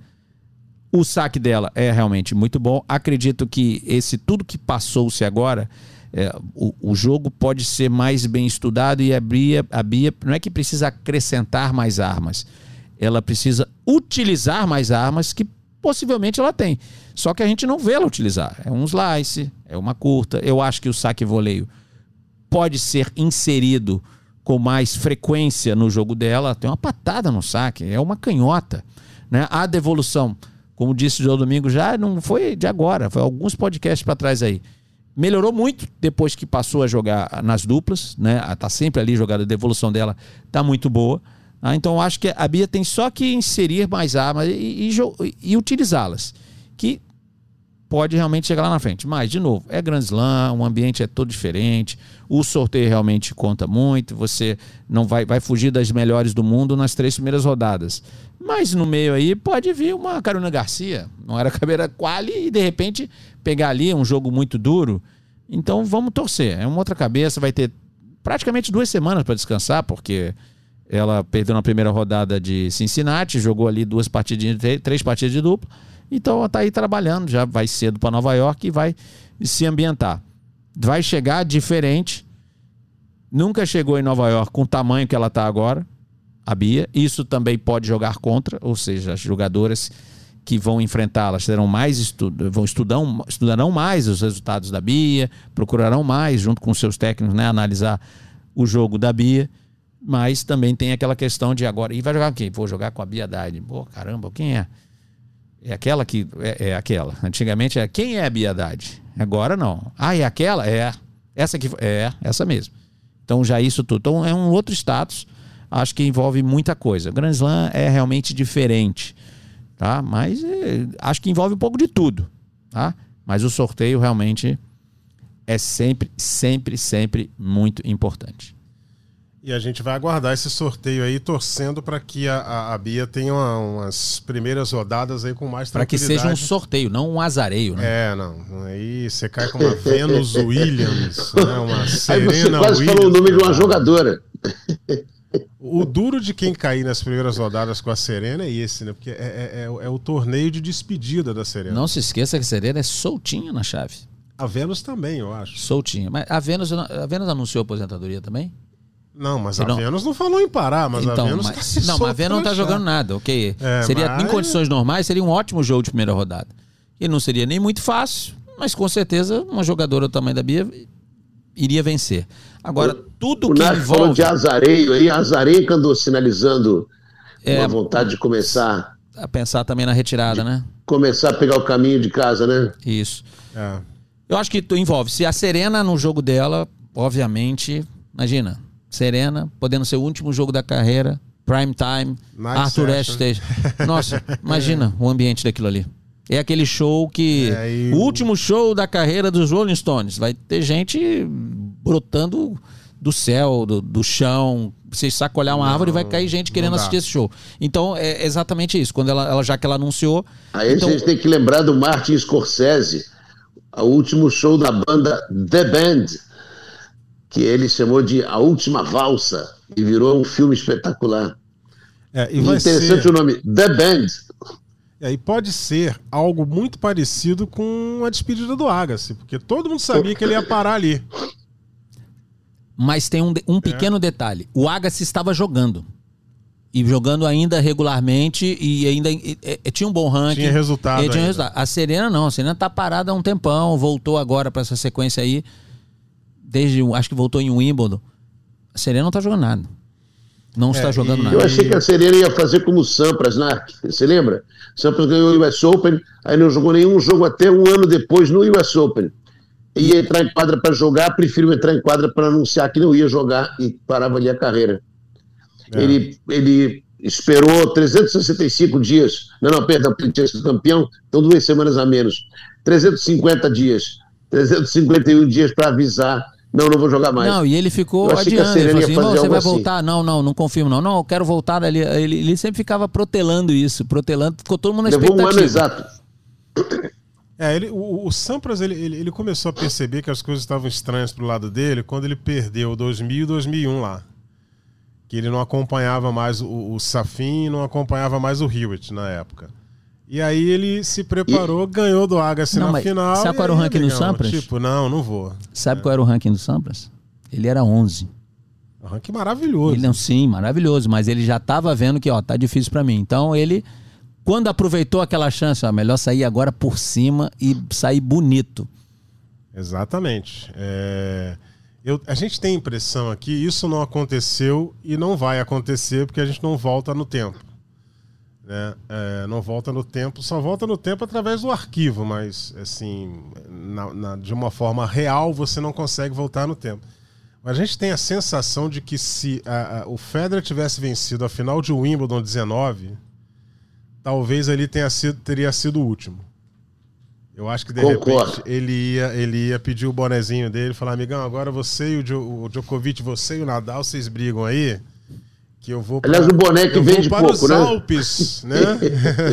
O saque dela é realmente muito bom. Acredito que esse tudo que passou-se agora, é, o, o, jogo pode ser mais bem estudado e a Bia, a Bia não é que precisa acrescentar mais armas, ela precisa utilizar mais armas que possivelmente ela tem. Só que a gente não vê ela utilizar. É um slice, é uma curta. Eu acho que o saque voleio pode ser inserido com mais frequência no jogo dela. Tem uma patada no saque, é uma canhota. Né? A devolução como disse o João Domingo, já não foi de agora, foi alguns podcasts para trás aí. Melhorou muito depois que passou a jogar nas duplas, né? Tá sempre ali jogada, a devolução dela tá muito boa. Ah, então acho que a Bia tem só que inserir mais armas e, e, e utilizá-las. Que pode realmente chegar lá na frente. Mas, de novo, é Grand Slam, o ambiente é todo diferente, o sorteio realmente conta muito, você não vai, vai fugir das melhores do mundo nas três primeiras rodadas. Mas no meio aí pode vir uma Carolina Garcia, não era cabeira quali e de repente pegar ali um jogo muito duro. Então vamos torcer. É uma outra cabeça, vai ter praticamente duas semanas para descansar, porque ela perdeu na primeira rodada de Cincinnati, jogou ali duas partidinhas, três partidas de dupla. Então está aí trabalhando, já vai cedo para Nova York e vai se ambientar. Vai chegar diferente. Nunca chegou em Nova York com o tamanho que ela está agora a Bia. Isso também pode jogar contra, ou seja, as jogadoras que vão enfrentá-las terão mais estu vão estudar, estudarão mais os resultados da Bia, procurarão mais, junto com seus técnicos, né, analisar o jogo da Bia. Mas também tem aquela questão de agora. E vai jogar com quem? Vou jogar com a Bia Dade. Pô, caramba, quem é? É aquela que. É, é, aquela. Antigamente é quem é a Bia Dade? Agora não. Ah, é aquela? É. Essa que. É, essa mesmo. Então já isso tudo. Então é um outro status acho que envolve muita coisa. O Grand Slam é realmente diferente, tá? Mas é, acho que envolve um pouco de tudo, tá? Mas o sorteio realmente é sempre, sempre, sempre muito importante. E a gente vai aguardar esse sorteio aí, torcendo para que a, a, a, Bia tenha uma, umas primeiras rodadas aí com mais Para que seja um sorteio, não um azareio, né? É, não. Aí você cai com uma Venus Williams, né? uma Serena aí você quase Williams, falou o nome de uma jogadora. O duro de quem cair nas primeiras rodadas com a Serena é esse, né? Porque é, é, é, é, o torneio de despedida da Serena. Não se esqueça que a Serena é soltinha na chave. A Vênus também, eu acho. Soltinha. Mas a Vênus, a Vênus anunciou aposentadoria também? Não, mas a não... Vênus não falou em parar, mas então, a Vênus mas, tá Não, mas a Vênus não tá jogando nada, ok. É, seria, mas... Em condições normais, seria um ótimo jogo de primeira rodada. E não seria nem muito fácil, mas com certeza uma jogadora do tamanho da Bia iria vencer. Agora, tudo o que Nath envolve... falou de Azareio aí, Azareio que andou sinalizando é, uma vontade de começar... A pensar também na retirada, né? Começar a pegar o caminho de casa, né? Isso. É. Eu acho que envolve. Se a Serena no jogo dela, obviamente, imagina, Serena podendo ser o último jogo da carreira, prime time, nice Arthur Ashe. Nossa, imagina o ambiente daquilo ali. É aquele show que. É. O último show da carreira dos Rolling Stones. Vai ter gente brotando do céu, do, do chão. Você sacolhar uma não, árvore vai cair gente querendo assistir esse show. Então é exatamente isso. Quando ela, ela já que ela anunciou. Aí então... a gente tem que lembrar do Martin Scorsese, o último show da banda The Band, que ele chamou de A Última Valsa, e virou um filme espetacular. É, e Interessante ser... o nome, The Band. É, e pode ser algo muito parecido com a despedida do Agassi, porque todo mundo sabia que ele ia parar ali. Mas tem um, um pequeno é. detalhe: o Agassi estava jogando. E jogando ainda regularmente e ainda e, e, tinha um bom ranking. Tinha resultado. Tinha resultado. A Serena não, a Serena tá parada há um tempão, voltou agora para essa sequência aí. Desde, acho que voltou em Wimbledon. A Serena não tá jogando nada. Não está É, jogando e- nada. Eu achei que a Serena ia fazer como o Sampras, né? Você lembra? Sampras ganhou o US Open, aí não jogou nenhum jogo até um ano depois no US Open. Ia entrar em quadra para jogar, prefiro entrar em quadra para anunciar que não ia jogar e parava ali a carreira. É. Ele, ele esperou 365 dias. Não, não, perdão, ele tinha sido campeão, então duas semanas a menos. 350 dias. 351 dias para avisar. Não, não vou jogar mais. Não, e ele ficou adiando. Ele falou assim: "Irmão, você vai assim." voltar? Não, não, não confirmo, não. Não, eu quero voltar dali. Ele, ele sempre ficava protelando isso, protelando, ficou todo mundo na Levou um ano expectativa. É, exato. ele, o, o Sampras ele, ele, ele começou a perceber que as coisas estavam estranhas pro lado dele quando ele perdeu 2000 e 2001 lá. Que ele não acompanhava mais o, o Safin e não acompanhava mais o Hewitt na época. E aí ele se preparou, ganhou do Agassi Não, na final. sabe e qual era o aí, ranking do Sampras? Tipo, não, não vou. Sabe qual era o ranking do Sampras? Ele era 11. Um ranking maravilhoso. Ele não, sim, maravilhoso, mas ele já estava vendo que, ó, tá difícil para mim. Então ele, quando aproveitou aquela chance, ó, melhor sair agora por cima e sair bonito. Exatamente. É, eu- a gente tem a impressão aqui, isso não aconteceu e não vai acontecer porque a gente não volta no tempo. Né? É, não volta no tempo, só volta no tempo através do arquivo, mas assim, na- na- de uma forma real você não consegue voltar no tempo. Mas a gente tem a sensação de que se a- a- o Federer tivesse vencido a final de Wimbledon 19, talvez ele tenha sido, teria sido o último. Eu acho que de Concordo. repente ele ia, ele ia pedir o bonezinho dele e falar: amigão, agora você e o, Djo- o Djokovic, você e o Nadal, vocês brigam aí. Que eu vou Aliás, o boné que vende vou para pouco, os né? Alpes, né?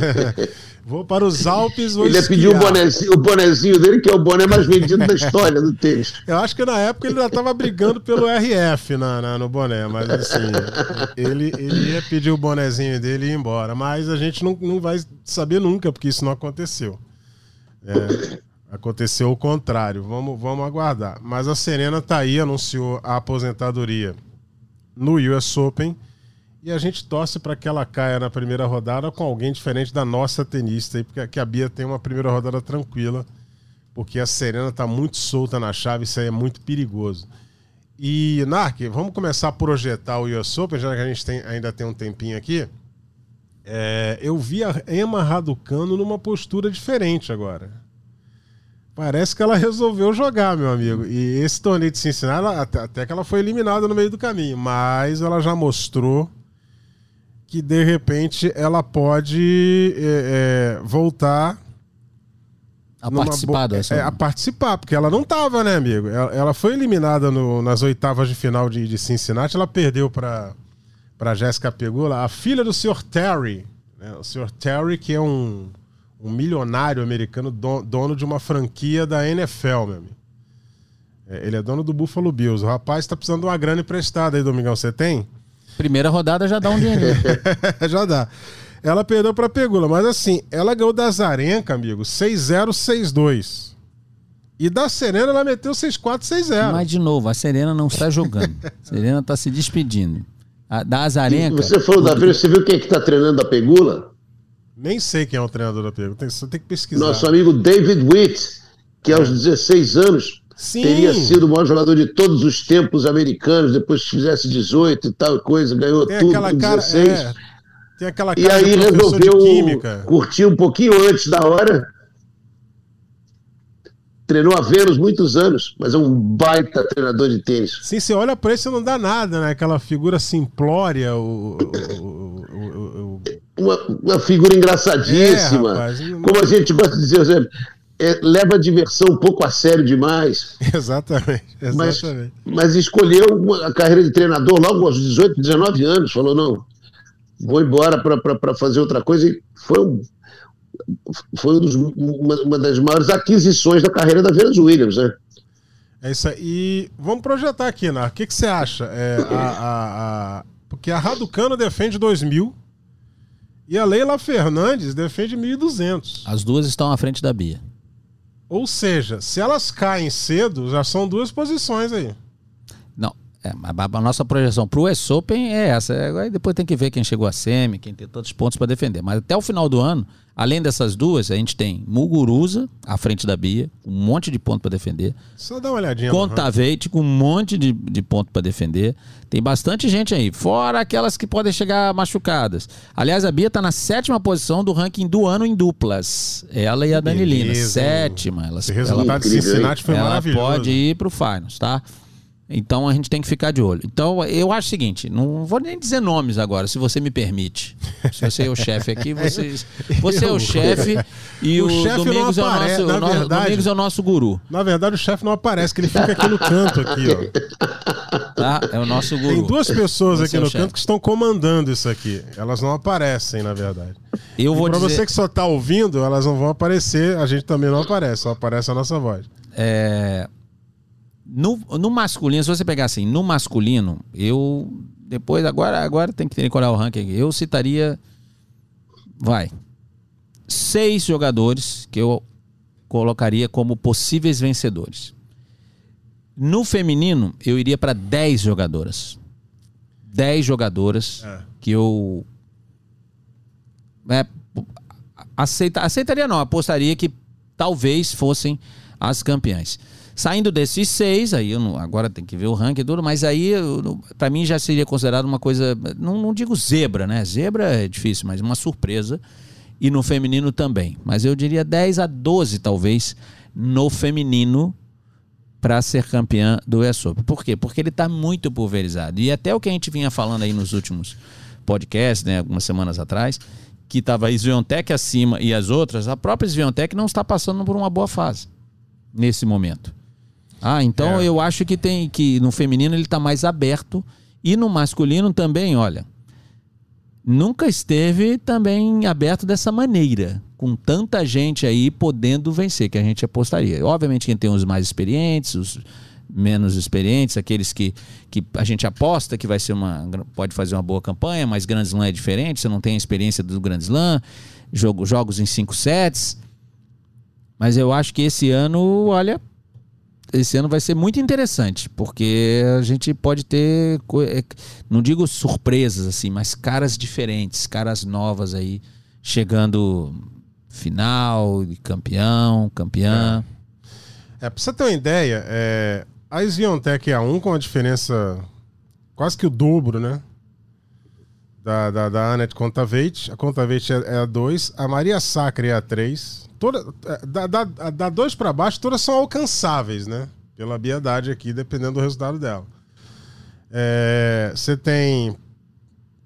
vou para os Alpes. Vou Ele ia pedir o bonezinho, o bonezinho dele, que é o boné mais vendido da história do tênis. Eu acho que na época ele já estava brigando pelo RF na, na- no boné, mas assim, ele, ele ia pedir o bonezinho dele e ir embora. Mas a gente não, não vai saber nunca, porque isso não aconteceu. É, aconteceu o contrário. Vamos, vamos aguardar. Mas a Serena tá aí, anunciou a aposentadoria no US Open. E a gente torce para que ela caia na primeira rodada com alguém diferente da nossa tenista aí, porque a Bia tem uma primeira rodada tranquila porque a Serena tá muito solta na chave, isso aí é muito perigoso. E, Nark, vamos começar a projetar o US Open, já que a gente tem- ainda tem um tempinho aqui. É, eu vi a Emma Raducano numa postura diferente agora. Parece que ela resolveu jogar, meu amigo. E esse torneio de Cincinnati, ela- até, até que ela foi eliminada no meio do caminho, mas ela já mostrou que de repente ela pode é, é, voltar A participar bo- dessa. é, a participar, porque ela não tava, né, amigo? Ela, ela foi eliminada no- nas oitavas de final de, de Cincinnati, ela perdeu para para Jéssica Pegula, a filha do Sr. Terry, né? o Sr. Terry que é um, um milionário americano, don- dono de uma franquia da NFL, meu amigo. É, ele é dono do Buffalo Bills. O rapaz tá precisando de uma grana emprestada aí, Domingão. Você tem? Primeira rodada já dá um dinheiro. Já dá. Ela perdeu pra Pegula, mas assim, ela ganhou da Zarenka, amigo, 6-0, 6-2. E da Serena ela meteu 6-4, 6-0. Mas, de novo, a Serena não está jogando. A Serena está se despedindo. A, da Azarenka. Você falou da vez, você viu quem é que está treinando a Pegula? Nem sei quem é o treinador da Pegula, tem, só tem que pesquisar. Nosso amigo David Witt, que aos 16 anos Sim. teria sido o maior jogador de todos os tempos americanos, depois que fizesse 18 e tal coisa, ganhou tem tudo com cara, 16. é, tem aquela E cara aí professor de resolveu curtir um pouquinho antes da hora. Treinou a Vênus muitos anos, mas é um baita treinador de tênis. Sim, você olha pra ele você não dá nada, né? Aquela figura simplória, o, o, o- o- Uma, uma figura engraçadíssima. É, rapaz, não- Como a gente gosta de dizer, é, leva a diversão um pouco a sério demais. Exatamente, Mas, exatamente. mas escolheu uma- a carreira de treinador logo aos 18, 19 anos. Falou, não, vou embora para fazer outra coisa. E foi, um, foi um dos- uma, uma das maiores aquisições da carreira da Venus Williams, né? É isso aí. E vamos projetar aqui, Nar. O que, que você acha? É, a, a- a- Porque a Raducano defende 2.000 e a Leila Fernandes defende 1.200. As duas estão à frente da Bia. Ou seja, se elas caem cedo, já são duas posições aí. Não. É, a nossa projeção para o US Open é essa. Agora depois tem que ver quem chegou a semi, quem tem todos os pontos para defender. Mas até o final do ano, além dessas duas, a gente tem Muguruza à frente da Bia, um monte de ponto para defender. Só dá uma olhadinha. Contaveit com um monte de, de ponto para defender. Tem bastante gente aí, fora aquelas que podem chegar machucadas. Aliás, a Bia está na sétima posição do ranking do ano em duplas. Ela e a Danilina, sétima. Ela, Esse resultado ela, de Cincinnati foi ela maravilhoso. pode ir para o finals, tá? Então a gente tem que ficar de olho. Então eu acho o seguinte, não vou nem dizer nomes agora, se você me permite. Se você é o chefe aqui, você, você é o chefe e o, o Domingos, aparece, é o nosso, o verdade, Domingos é o nosso guru. Na verdade o chefe não aparece, que ele fica aqui no canto aqui, ó. Tá? É o nosso guru. Tem duas pessoas você aqui é no canto que estão comandando isso aqui. Elas não aparecem, na verdade. Eu vou para dizer... você que só está ouvindo, elas não vão aparecer, a gente também não aparece, só aparece a nossa voz. É, no, no masculino, se você pegar assim, no masculino, eu. Depois, agora, agora tem que decorar o ranking aqui. Eu citaria. Vai. Seis jogadores que eu colocaria como possíveis vencedores. No feminino, eu iria para 10 jogadoras. 10 jogadoras é. que eu. É, aceita, aceitaria não, apostaria que talvez fossem as campeãs. Saindo desses seis, aí não, agora tem que ver o ranking duro, mas aí para mim já seria considerado uma coisa, não, não digo zebra, né? Zebra é difícil, mas uma surpresa. E no feminino também. Mas eu diria 10 a 12, talvez, no feminino para ser campeã do US Open. Por quê? Porque ele está muito pulverizado. E até o que a gente vinha falando aí nos últimos podcasts, né, algumas semanas atrás, que estava a Sviontech acima e as outras, a própria Sviontech não está passando por uma boa fase nesse momento. Ah, então é. eu acho que tem que no feminino ele está mais aberto e no masculino também, olha. Nunca esteve também aberto dessa maneira, com tanta gente aí podendo vencer, que a gente apostaria. Obviamente quem tem os mais experientes, os menos experientes, aqueles que, que a gente aposta que vai ser uma pode fazer uma boa campanha, mas Grand Slam é diferente, você não tem a experiência do Grand Slam, jogo, jogos em cinco sets. Mas eu acho que esse ano, olha, esse ano vai ser muito interessante, porque a gente pode ter, é, não digo surpresas assim, mas caras diferentes, caras novas aí, chegando final, campeão, campeã. É, é pra você ter uma ideia, é, a Sviontech é a 1 com a diferença quase que o dobro, né? Da, da, da Anet Contaveit. A Contaveit é, é a 2, a Maria Sacre é a 3, Toda, da, da, da dois para baixo, todas são alcançáveis, né? Pela biedade aqui, dependendo do resultado dela. É, você tem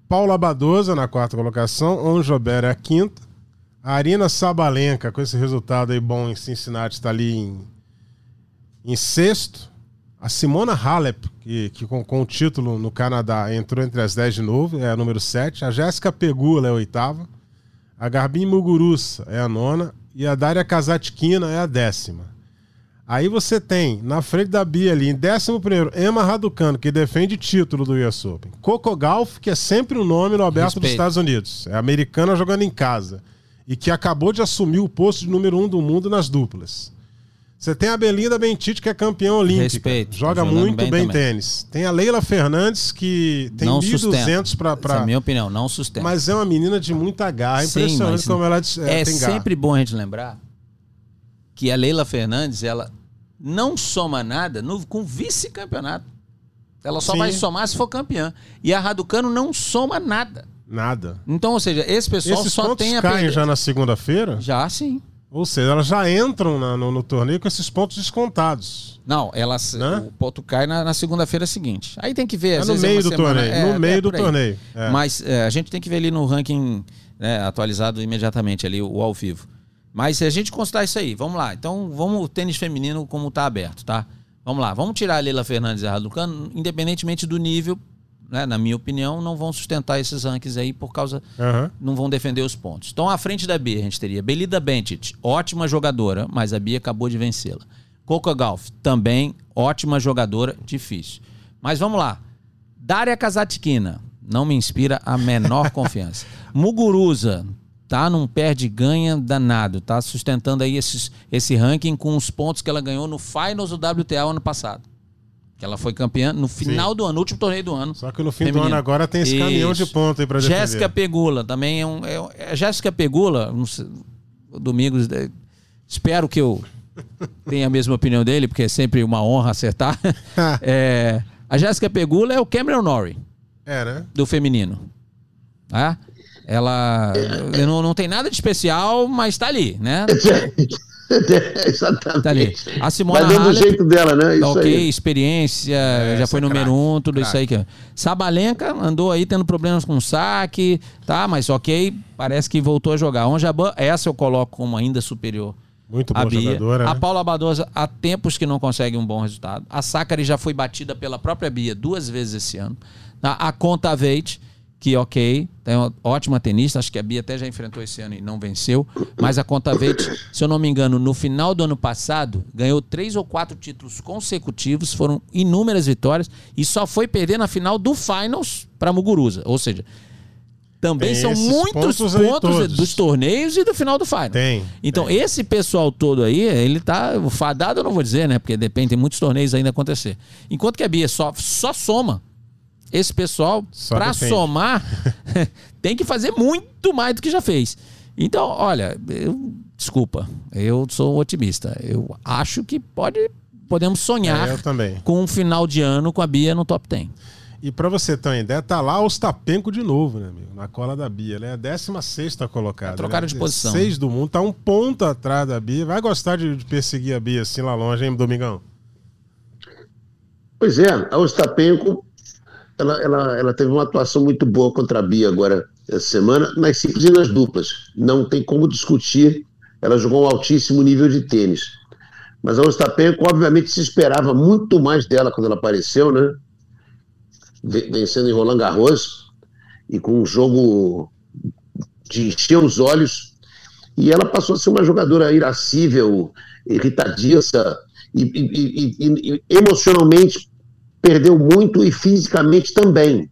Paula Badoza na quarta colocação, Anjobera é a quinta. A Arina Sabalenka, com esse resultado aí bom em Cincinnati, está ali em, em sexto. A Simona Halep, que, que com, com, o título no Canadá entrou entre as 10 de novo, é a número 7. A Jéssica Pegula é a oitava. A Garbin Muguruza é a nona e a Dária Kazatkina é a décima. Aí você tem, na frente da Bia ali, em décimo primeiro, Emma Raducano, que defende título do US Open. Coco Golf, que é sempre o um nome no aberto Respeito. dos Estados Unidos. É americana jogando em casa. E que acabou de assumir o posto de número um do mundo nas duplas. Você tem a Belinda Bentite, que é campeã olímpica. Respeito. Joga muito bem, bem tênis. Tem a Leila Fernandes, que tem 1.200 para. Pra... Essa é minha opinião, não sustenta. Mas é uma menina de muita garra. Impressionante Sim, como ela é, é tem garra. É sempre bom a gente lembrar que a Leila Fernandes, ela não soma nada no, com vice-campeonato. Ela só Sim. vai somar se for campeã. E a Raducano não soma nada. Nada. Então, ou seja, esse pessoal Esses só tem a caem já na segunda-feira? Já, sim. Ou seja, elas já entram na, no, no, torneio com esses pontos descontados. Não, elas, né? o ponto cai na, na segunda-feira seguinte. Aí tem que ver. É no meio é do semana, torneio. É, no meio é do torneio. É. Mas é, a gente tem que ver ali no ranking né, atualizado imediatamente, ali o, o, ao vivo. Mas se a gente considerar isso aí, vamos lá. Então, vamos o tênis feminino como está aberto, tá? Vamos lá, vamos tirar a Leila Fernandes e a Raducano, independentemente do nível, né, na minha opinião, não vão sustentar esses rankings aí por causa. Uhum. Não vão defender os pontos. Então, à frente da Bia, a gente teria Belida Bentit, ótima jogadora, mas a Bia acabou de vencê-la. Coca Golf, também ótima jogadora, difícil. Mas vamos lá. Daria Kazatkina, não me inspira a menor confiança. Muguruza, tá num perde-ganha danado, tá sustentando aí esses, esse ranking com os pontos que ela ganhou no Finals do WTA ano passado. Que ela foi campeã no final do ano, no último torneio do ano. Só que no fim do Feminino. ano agora tem esse caminhão de Isso. ponto aí pra defender. Jéssica Pegula também é um. É, é- Jéssica Pegula, não sei, Domingos, é, espero que eu tenha a mesma opinião dele, porque é sempre uma honra acertar. É, a Jéssica Pegula é o Cameron Norrie É, né? do feminino. Tá? Ela É. não, não tem nada de especial, mas tá ali, né? Exatamente. Tá ali. A Simona Vai dando do jeito dela, né? Isso ok, aí. experiência, já essa foi é número craque, um, tudo isso aí. Que... Sabalenka andou aí tendo problemas com saque, tá? Mas ok, parece que voltou a jogar. Onjaban, essa eu coloco como ainda superior. Muito A boa Bia. jogadora. A né? Paula Badosa há tempos que não consegue um bom resultado. A Sakari já foi batida pela própria Bia duas vezes esse ano. A, a Conta Veit, que ok, tem uma ótima tenista, acho que a Bia até já enfrentou esse ano e não venceu. Mas a Conta Veit, se eu não me engano, no final do ano passado, ganhou três ou quatro títulos consecutivos, foram inúmeras vitórias e só foi perder na final do Finals para Muguruza. Ou seja, também Tem são muitos pontos pontos dos torneios e do final do Final. Tem. Então, esse pessoal todo aí, ele tá. Fadado eu não vou dizer, né? Porque depende, tem muitos torneios ainda acontecer. Enquanto que a Bia só, só soma. Esse pessoal, defende. somar, tem que fazer muito mais do que já fez. Então, olha, eu- desculpa, eu sou otimista. Eu acho que pode, podemos sonhar É, eu também. com um final de ano com a Bia no top 10. E pra você ter uma ideia, tá lá o Ostapenko de novo, né, amigo? Na cola da Bia. Ela é a 16 colocada. Trocaram né? de posição. 16 do mundo, tá um ponto atrás da Bia. Vai gostar de, de perseguir a Bia assim lá longe, hein, Domingão? Pois é, a Ostapenko, ela, ela, ela teve uma atuação muito boa contra a Bia agora essa semana, nas simples e nas duplas. Não tem como discutir, ela jogou um altíssimo nível de tênis. Mas a Ostapenko, obviamente, se esperava muito mais dela quando ela apareceu, né? Ve- Vencendo em Roland Garros e com um jogo de encher os olhos. E ela passou a ser uma jogadora irascível, irritadiça e- e- e- e emocionalmente perdeu muito e fisicamente também.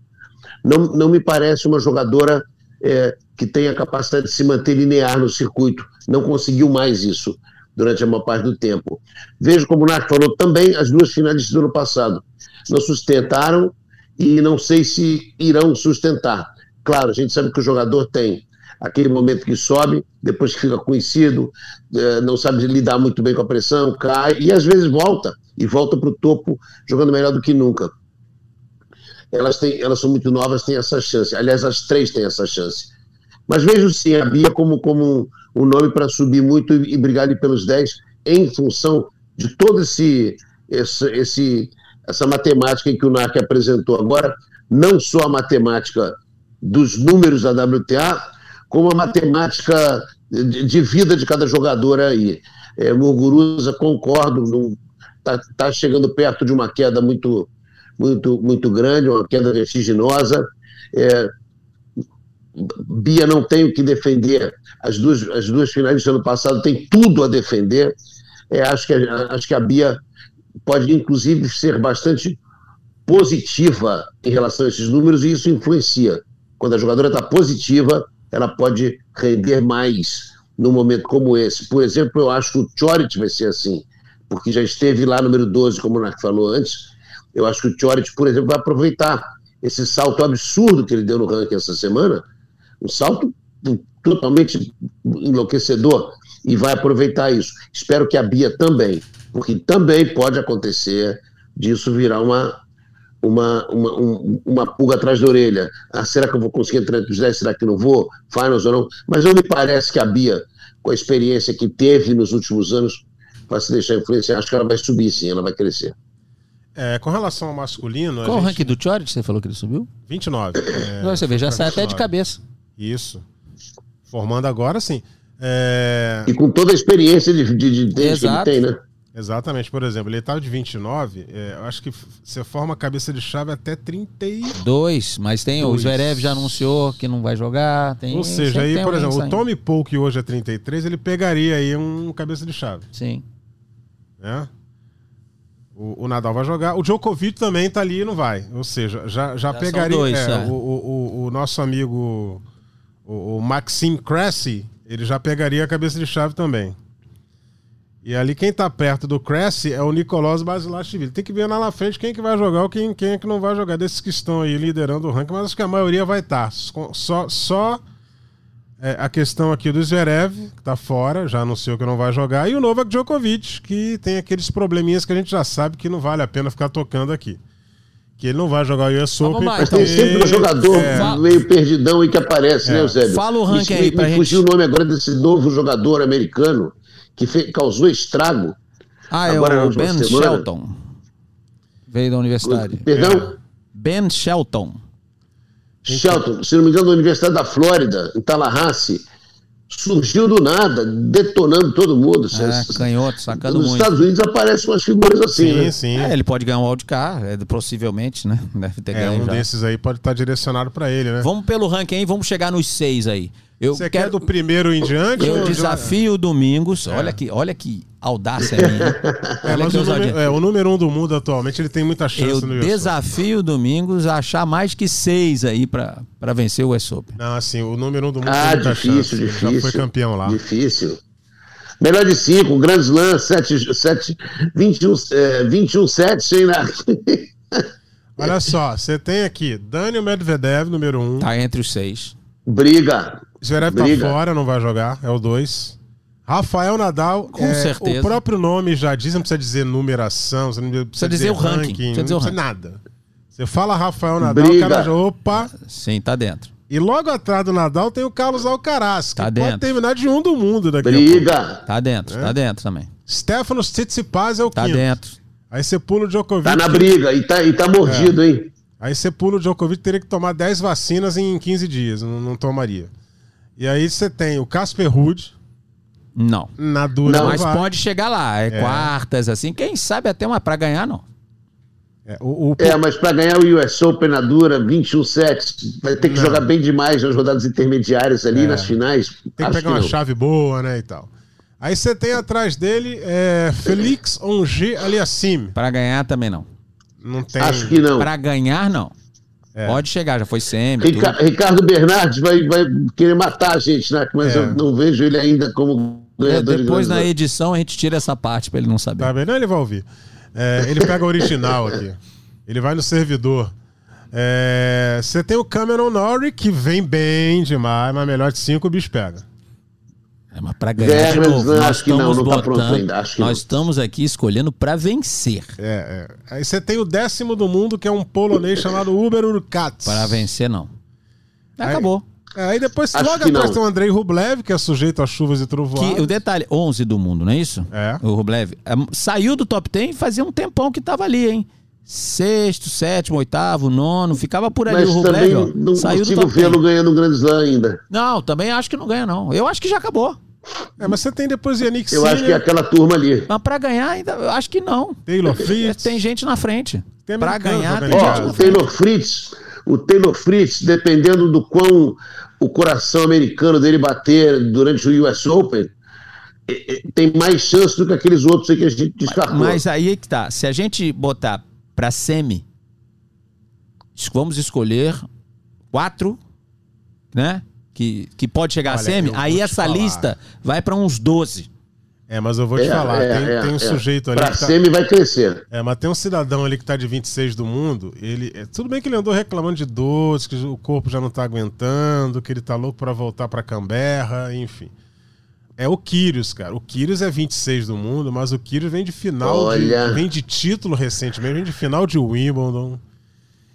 Não, não me parece uma jogadora é, que tenha capacidade de se manter linear no circuito. Não conseguiu mais isso durante a maior parte do tempo. Vejo como o Nath falou também, as duas finalistas do ano passado não sustentaram e não sei se irão sustentar. Claro, a gente sabe que o jogador tem aquele momento que sobe, depois que fica conhecido, eh, não sabe lidar muito bem com a pressão, cai e às vezes volta e volta para o topo jogando melhor do que nunca. Elas, têm, elas são muito novas, têm essa chance. Aliás, as três têm essa chance. Mas vejo sim a Bia como, como um, nome para subir muito e, e brigar ali pelos 10 em função de todo esse, esse, esse essa matemática que o NAC apresentou agora, não só a matemática dos números da WTA, como a matemática de, de vida de cada jogador aí. É, Muguruza, concordo, está tá chegando perto de uma queda muito, muito, muito grande, uma queda vertiginosa. É, Bia não tem o que defender. As duas, as duas finais do ano passado tem tudo a defender. É, acho, que, acho que a Bia pode, inclusive, ser bastante positiva em relação a esses números e isso influencia. Quando a jogadora está positiva, ela pode render mais num momento como esse. Por exemplo, eu acho que o Chorit vai ser assim, porque já esteve lá número 12, como o Narc falou antes. Eu acho que o Chorit, por exemplo, vai aproveitar esse salto absurdo que ele deu no ranking essa semana, um salto totalmente enlouquecedor, e vai aproveitar isso. Espero que a Bia também, porque também pode acontecer disso virar uma, uma, uma, um, uma pulga atrás da orelha. Ah, será que eu vou conseguir entrar entre os 10? Será que não vou? Finals ou não? Mas não me parece que a Bia, com a experiência que teve nos últimos anos, vai se deixar influenciar. Acho que ela vai subir sim, ela vai crescer. É, com relação ao masculino. Qual o gente... ranking do Chorit? Você falou que ele subiu? 29. É, você vê, já sai 29. até de cabeça. Isso. Formando agora, sim. É... E com toda a experiência de, de, de tênis que ele tem, né? Exatamente, por exemplo, ele estava de 29, é, eu acho que você forma a cabeça de chave até 32. Dois, mas tem o Dois. Zverev já anunciou que não vai jogar. Tem, Ou seja, aí, por exemplo, o. Tommy Paul, que hoje é 33, ele pegaria aí um cabeça de chave, Sim. né? O, o Nadal vai jogar. O Djokovic também tá ali e não vai. Ou seja, já, já, Já pegaria. dois, é, é. O, o, o- o nosso amigo, o, o Maxime Cressy, ele já pegaria a cabeça de chave também. E ali quem tá perto do Cressy é o Nicolás Basilashvili. Tem que ver lá na frente quem que vai jogar ou quem, quem é que não vai jogar desses que estão aí liderando o ranking, mas acho que a maioria vai estar. Só, só é, a questão aqui do Zverev, que tá fora, já anunciou que não vai jogar, e o Novak Djokovic, que tem aqueles probleminhas que a gente já sabe que não vale a pena ficar tocando aqui. Que ele não vai jogar o US Open. Mas tem sempre um jogador é, meio perdidão aí que aparece, né, é. né, Eusébio? Fala o ranking aí pra me gente. fugiu o nome agora desse novo jogador americano que fez, causou estrago. Ah, é o Ben semana. Shelton. Veio da universidade. Perdão? É. Ben Shelton. Shelton, se não me engano, da Universidade da Flórida, em Tallahassee surgiu do nada, detonando todo mundo. É, canhoto, sacando Nos muito. Estados Unidos aparecem umas figuras assim, sim, né? Sim, é, ele pode ganhar um wildcard, é, possivelmente, né? Deve ter é, ganho um já. desses aí pode estar direcionado para ele, né? Vamos pelo ranking aí, vamos chegar nos seis aí. Eu Você quero quer do primeiro em diante? Eu desafio Domingos. É. Olha que, olha que audácia minha. É, mas o, número, é, o número um do mundo atualmente ele tem muita chance Eu no US desafio Domingos a achar mais que seis aí pra, pra vencer o US Open. Não, assim, o número um do mundo Ah, tem muita difícil, chance. difícil. Ele já foi campeão lá. Difícil. Melhor de cinco, Grand Slam, 7, 7, 21, é, 21 7, hein, né? Olha só, você tem aqui Daniel Medvedev, número um. Tá entre os seis. Briga. Zverev tá Briga. fora, não vai jogar, é o 2. Rafael Nadal, Com é, certeza. o próprio nome já diz, não precisa dizer numeração, você não precisa, Precisa dizer o ranking, precisa não dizer o precisa ranking. nada. Você fala Rafael Nadal, Briga. o cara já, opa. Sim, tá dentro. E logo atrás do Nadal tem o Carlos Alcaraz, que Tá pode dentro. terminar de um do mundo daqui a pouco. Briga. Tá dentro, tá dentro também. Stefanos Tsitsipas é o Tá quinto. dentro. Aí você pula o Djokovic. Tá na briga e tá, e tá mordido, hein? Aí você pula o Djokovic, teria que tomar 10 vacinas em 15 dias, não, não tomaria. E aí você tem o Casper Ruud, Não. na dura Não, Mas vai. pode chegar lá. É, quartas, assim. Quem sabe até uma pra ganhar, não. É, o, o- É, mas pra ganhar o US Open na dura, 21 sets, vai ter que Não. jogar bem demais nas rodadas intermediárias ali, É. nas finais. tem que Acho pegar uma não. chave boa, né, e tal. Aí você tem atrás dele é, Felix Onge Aliassim. Pra ganhar também não. Não tem. Acho que não. Pra ganhar, não. É. Pode chegar, já foi semi. Rica- tudo. Ricardo Bernardes vai, vai querer matar a gente, né? Mas É. eu não vejo ele ainda como É, ganhador depois de na edição a gente tira essa parte pra ele não saber. Tá vendo? Não, ele vai ouvir. É, ele pega o original aqui. Ele vai no servidor. É, Você tem o Cameron Norrie, que vem bem demais, mas melhor de cinco o bicho pega. É, mas pra ganhar de Vermes, novo, não, nós acho que não, estamos não tá pronto botando. ainda, acho que nós não. estamos aqui escolhendo pra vencer. É, é. Aí você tem o décimo do mundo, que é um polonês chamado Uber Urkats. Pra vencer, não. Aí- Acabou. Aí depois, Acho logo atrás tem o Andrei Rublev, que é sujeito a chuvas e trovoadas. Que, o detalhe, 11 do mundo, não é isso? É. O Rublev. É, Saiu do top 10 fazia um tempão que tava ali, hein? Sexto, sétimo, oitavo, nono, ficava por ali Mas o também Rublev, ó. não Saiu consigo top 10. vê-lo ganhando um grande slam ainda. Não, também acho que não ganha, não. Eu acho que já acabou. É, mas você tem depois Yannick Eu acho que é aquela turma ali. Mas pra ganhar ainda, eu acho que não. Taylor Fritz. Tem gente na frente. Tem pra ganhar, tem em gente. Ó, na o frente. Taylor Fritz, o Taylor Fritz, dependendo do quão o coração americano dele bater durante o US Open, eh, eh, tem mais chance do que aqueles outros aí que a gente descartou. Mas aí é que tá. Se a gente botar pra semi, vamos escolher quatro, né? Que, que pode chegar Olha, a semi. Aí essa falar. lista vai pra uns 12. É, mas eu vou te É, falar, é, tem, é, tem um é. sujeito ali Pra que tá... semi vai crescer. É, mas tem um cidadão ali que tá de 26 do mundo, ele... é, tudo bem que ele andou reclamando de dores, que o corpo já não tá aguentando, que ele tá louco pra voltar pra Canberra, enfim. É o Kyrgios, cara. O Kyrgios é 26 do mundo, mas o Kyrgios vem de final, Olha. de, vem de título recentemente, vem de final de Wimbledon.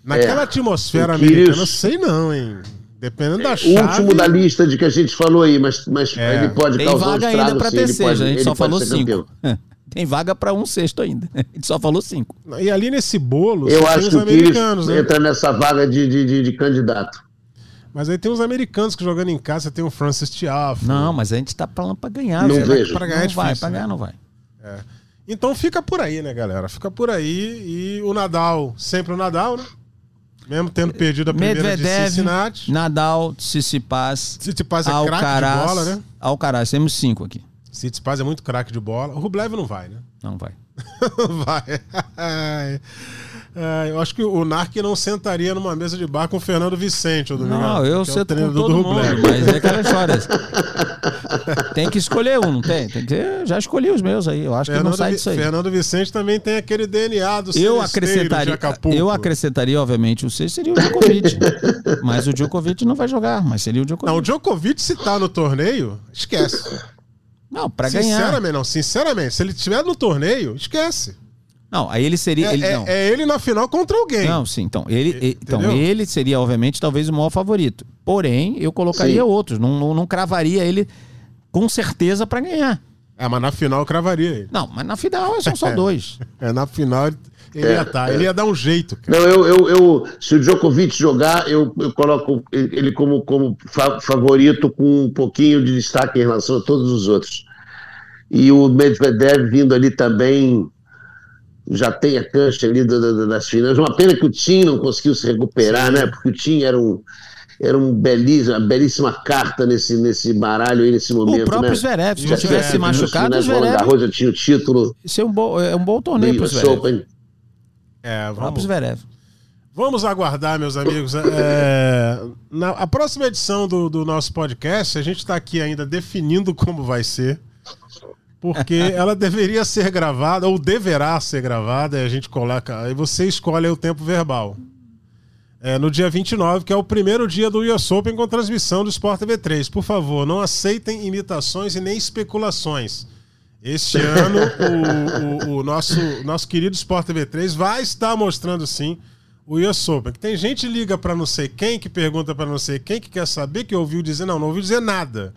Naquela É, atmosfera o Kyrgios- americana, eu sei não, hein. Dependendo da O chave... último da lista de que a gente falou aí, mas, mas É. ele pode Tem causar um vaga estrago, ainda terceira. pode- a gente só falou cinco. campeão. Tem vaga pra um sexto ainda. A gente só falou cinco. E ali nesse bolo, Eu você tem acho os que o americanos, né? entra nessa vaga de, de, de, de candidato. Mas aí tem os americanos que jogando em casa, tem o Francis Tiafo. Não, mas a gente tá falando pra ganhar. Não velho. vejo. Pra ganhar é Não vai, difícil, pra né? ganhar não vai. Então fica por aí, né, galera? Fica por aí. E o Nadal, sempre o Nadal, né? Mesmo tendo perdido a primeira de Medvedev, Cincinnati. Nadal, Tsitsipas, Tsitsipas é craque de bola, né? Alcaraz, temos cinco aqui. Tsitsipas é muito craque de bola. O Rublev não vai, né? Não vai. vai. Ai, eu acho que o Narc não sentaria numa mesa de bar com o Fernando Vicente, ô Domingão, Não, eu é o sento com treinador todo do mundo, Rublev. mas é aquela história. tem que escolher um, não tem? tem que, já escolhi os meus aí. Eu acho Fernando, que não sai disso aí. Fernando Vicente também tem aquele DNA do eu acrescentaria, Eu acrescentaria, obviamente, o sexto seria o Djokovic. mas o Djokovic não vai jogar, mas seria o Djokovic. Não, o Djokovic, se tá no torneio, esquece. Não, pra ganhar. Sinceramente, não. Sinceramente, se ele estiver no torneio, esquece. Não, aí ele seria. É, ele, é, é, ele na final contra alguém. Não, sim. Então ele, ele então, ele seria, obviamente, talvez o maior favorito. Porém, eu colocaria sim. outros. Não, não, não, cravaria ele com certeza para ganhar. É, mas na final eu cravaria ele. Não, mas na final são só dois. é, na final ele ia, tá, ele ia dar um jeito. Cara. Não, eu, eu, eu, se o Djokovic jogar, eu, eu coloco ele como, como favorito com um pouquinho de destaque em relação a todos os outros. E o Medvedev vindo ali também já tem a cancha ali das finanças. Uma pena que o Tim não conseguiu se recuperar, Sim. né? Porque o Tim era um, era um belíssima, uma belíssima carta nesse, nesse baralho aí, nesse momento. O próprio né? Zverev, se não tivesse se machucado, o Zverev... Garros já tinha o título. Isso é um bom, é um bom torneio pro Zverev. Open. É, vamos... Zverev. Vamos aguardar, meus amigos. É, na a próxima edição do, do nosso podcast, a gente está aqui ainda definindo como vai ser porque ela deveria ser gravada, ou deverá ser gravada, e a gente coloca. Aí você escolhe o tempo verbal. É, no dia 29, que é o primeiro dia do US Open com transmissão do Sport TV 3. Por favor, não aceitem imitações e nem especulações. Este ano, o, o, o, nosso, nosso querido Sport TV 3 vai estar mostrando sim o US Open. Que tem gente que liga para não sei quem, que pergunta para não sei quem, que quer saber, que ouviu dizer. Não, não ouviu dizer nada.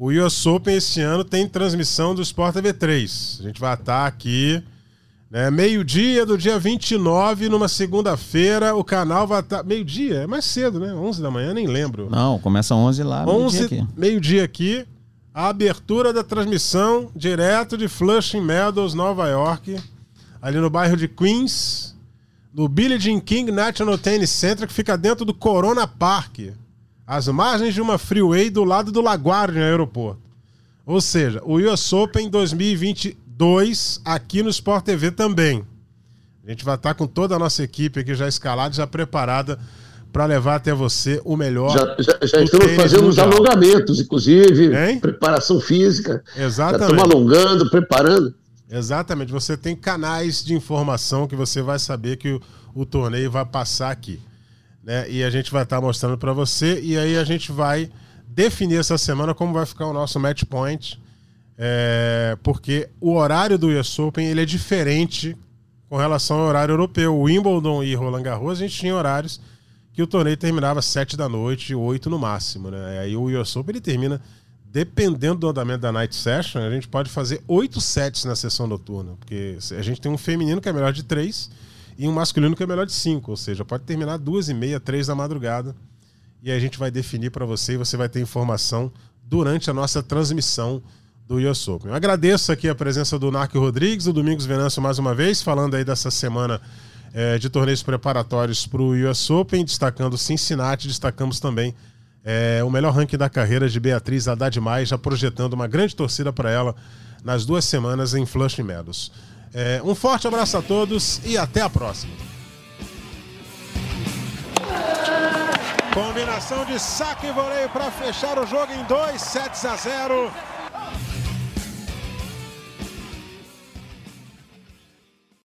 O US Open esse ano tem transmissão do Sport TV 3. A gente vai estar aqui, né, meio-dia do dia 29, numa segunda-feira. O canal vai estar. Meio-dia? É mais cedo, né? 11 da manhã, nem lembro. Não, começa 11 lá. 11, meio-dia aqui. Meio-dia aqui. A abertura da transmissão direto de Flushing Meadows, Nova York, ali no bairro de Queens, no Billie Jean King National Tennis Center, que fica dentro do Corona Park às margens de uma freeway do lado do LaGuardia aeroporto. Ou seja, o US Open 2022 aqui no Sport TV também. A gente vai estar com toda a nossa equipe aqui já escalada, já preparada para levar até você o melhor. Já, já, já estamos fazendo os alongamentos, inclusive, hein? preparação física. Exatamente. Já estamos alongando, preparando. Exatamente. Você tem canais de informação que você vai saber que o, o torneio vai passar aqui né? E a gente vai estar tá mostrando para você e aí a gente vai definir essa semana como vai ficar o nosso match point, é, porque o horário do US Open ele é diferente com relação ao horário europeu. O Wimbledon e Roland Garros a gente tinha horários que o torneio terminava às 7 da noite, 8 no máximo, né? Aí o US Open ele termina dependendo do andamento da night session, a gente pode fazer oito sets na sessão noturna, porque a gente tem um feminino que é melhor de três e um masculino que é melhor de 5, ou seja, pode terminar duas e meia, três da madrugada. E a gente vai definir para você e você vai ter informação durante a nossa transmissão do US Open. Eu agradeço aqui a presença do Narco Rodrigues, do Domingos Venâncio mais uma vez, falando aí dessa semana é, de torneios preparatórios para o US Open, destacando Cincinnati, destacamos também é, o melhor ranking da carreira de Beatriz Haddad Mais, já projetando uma grande torcida para ela nas duas semanas em Flushing Meadows. É, um forte abraço a todos e até a próxima. Combinação de saque e voleio para fechar o jogo em 2 sets a 0.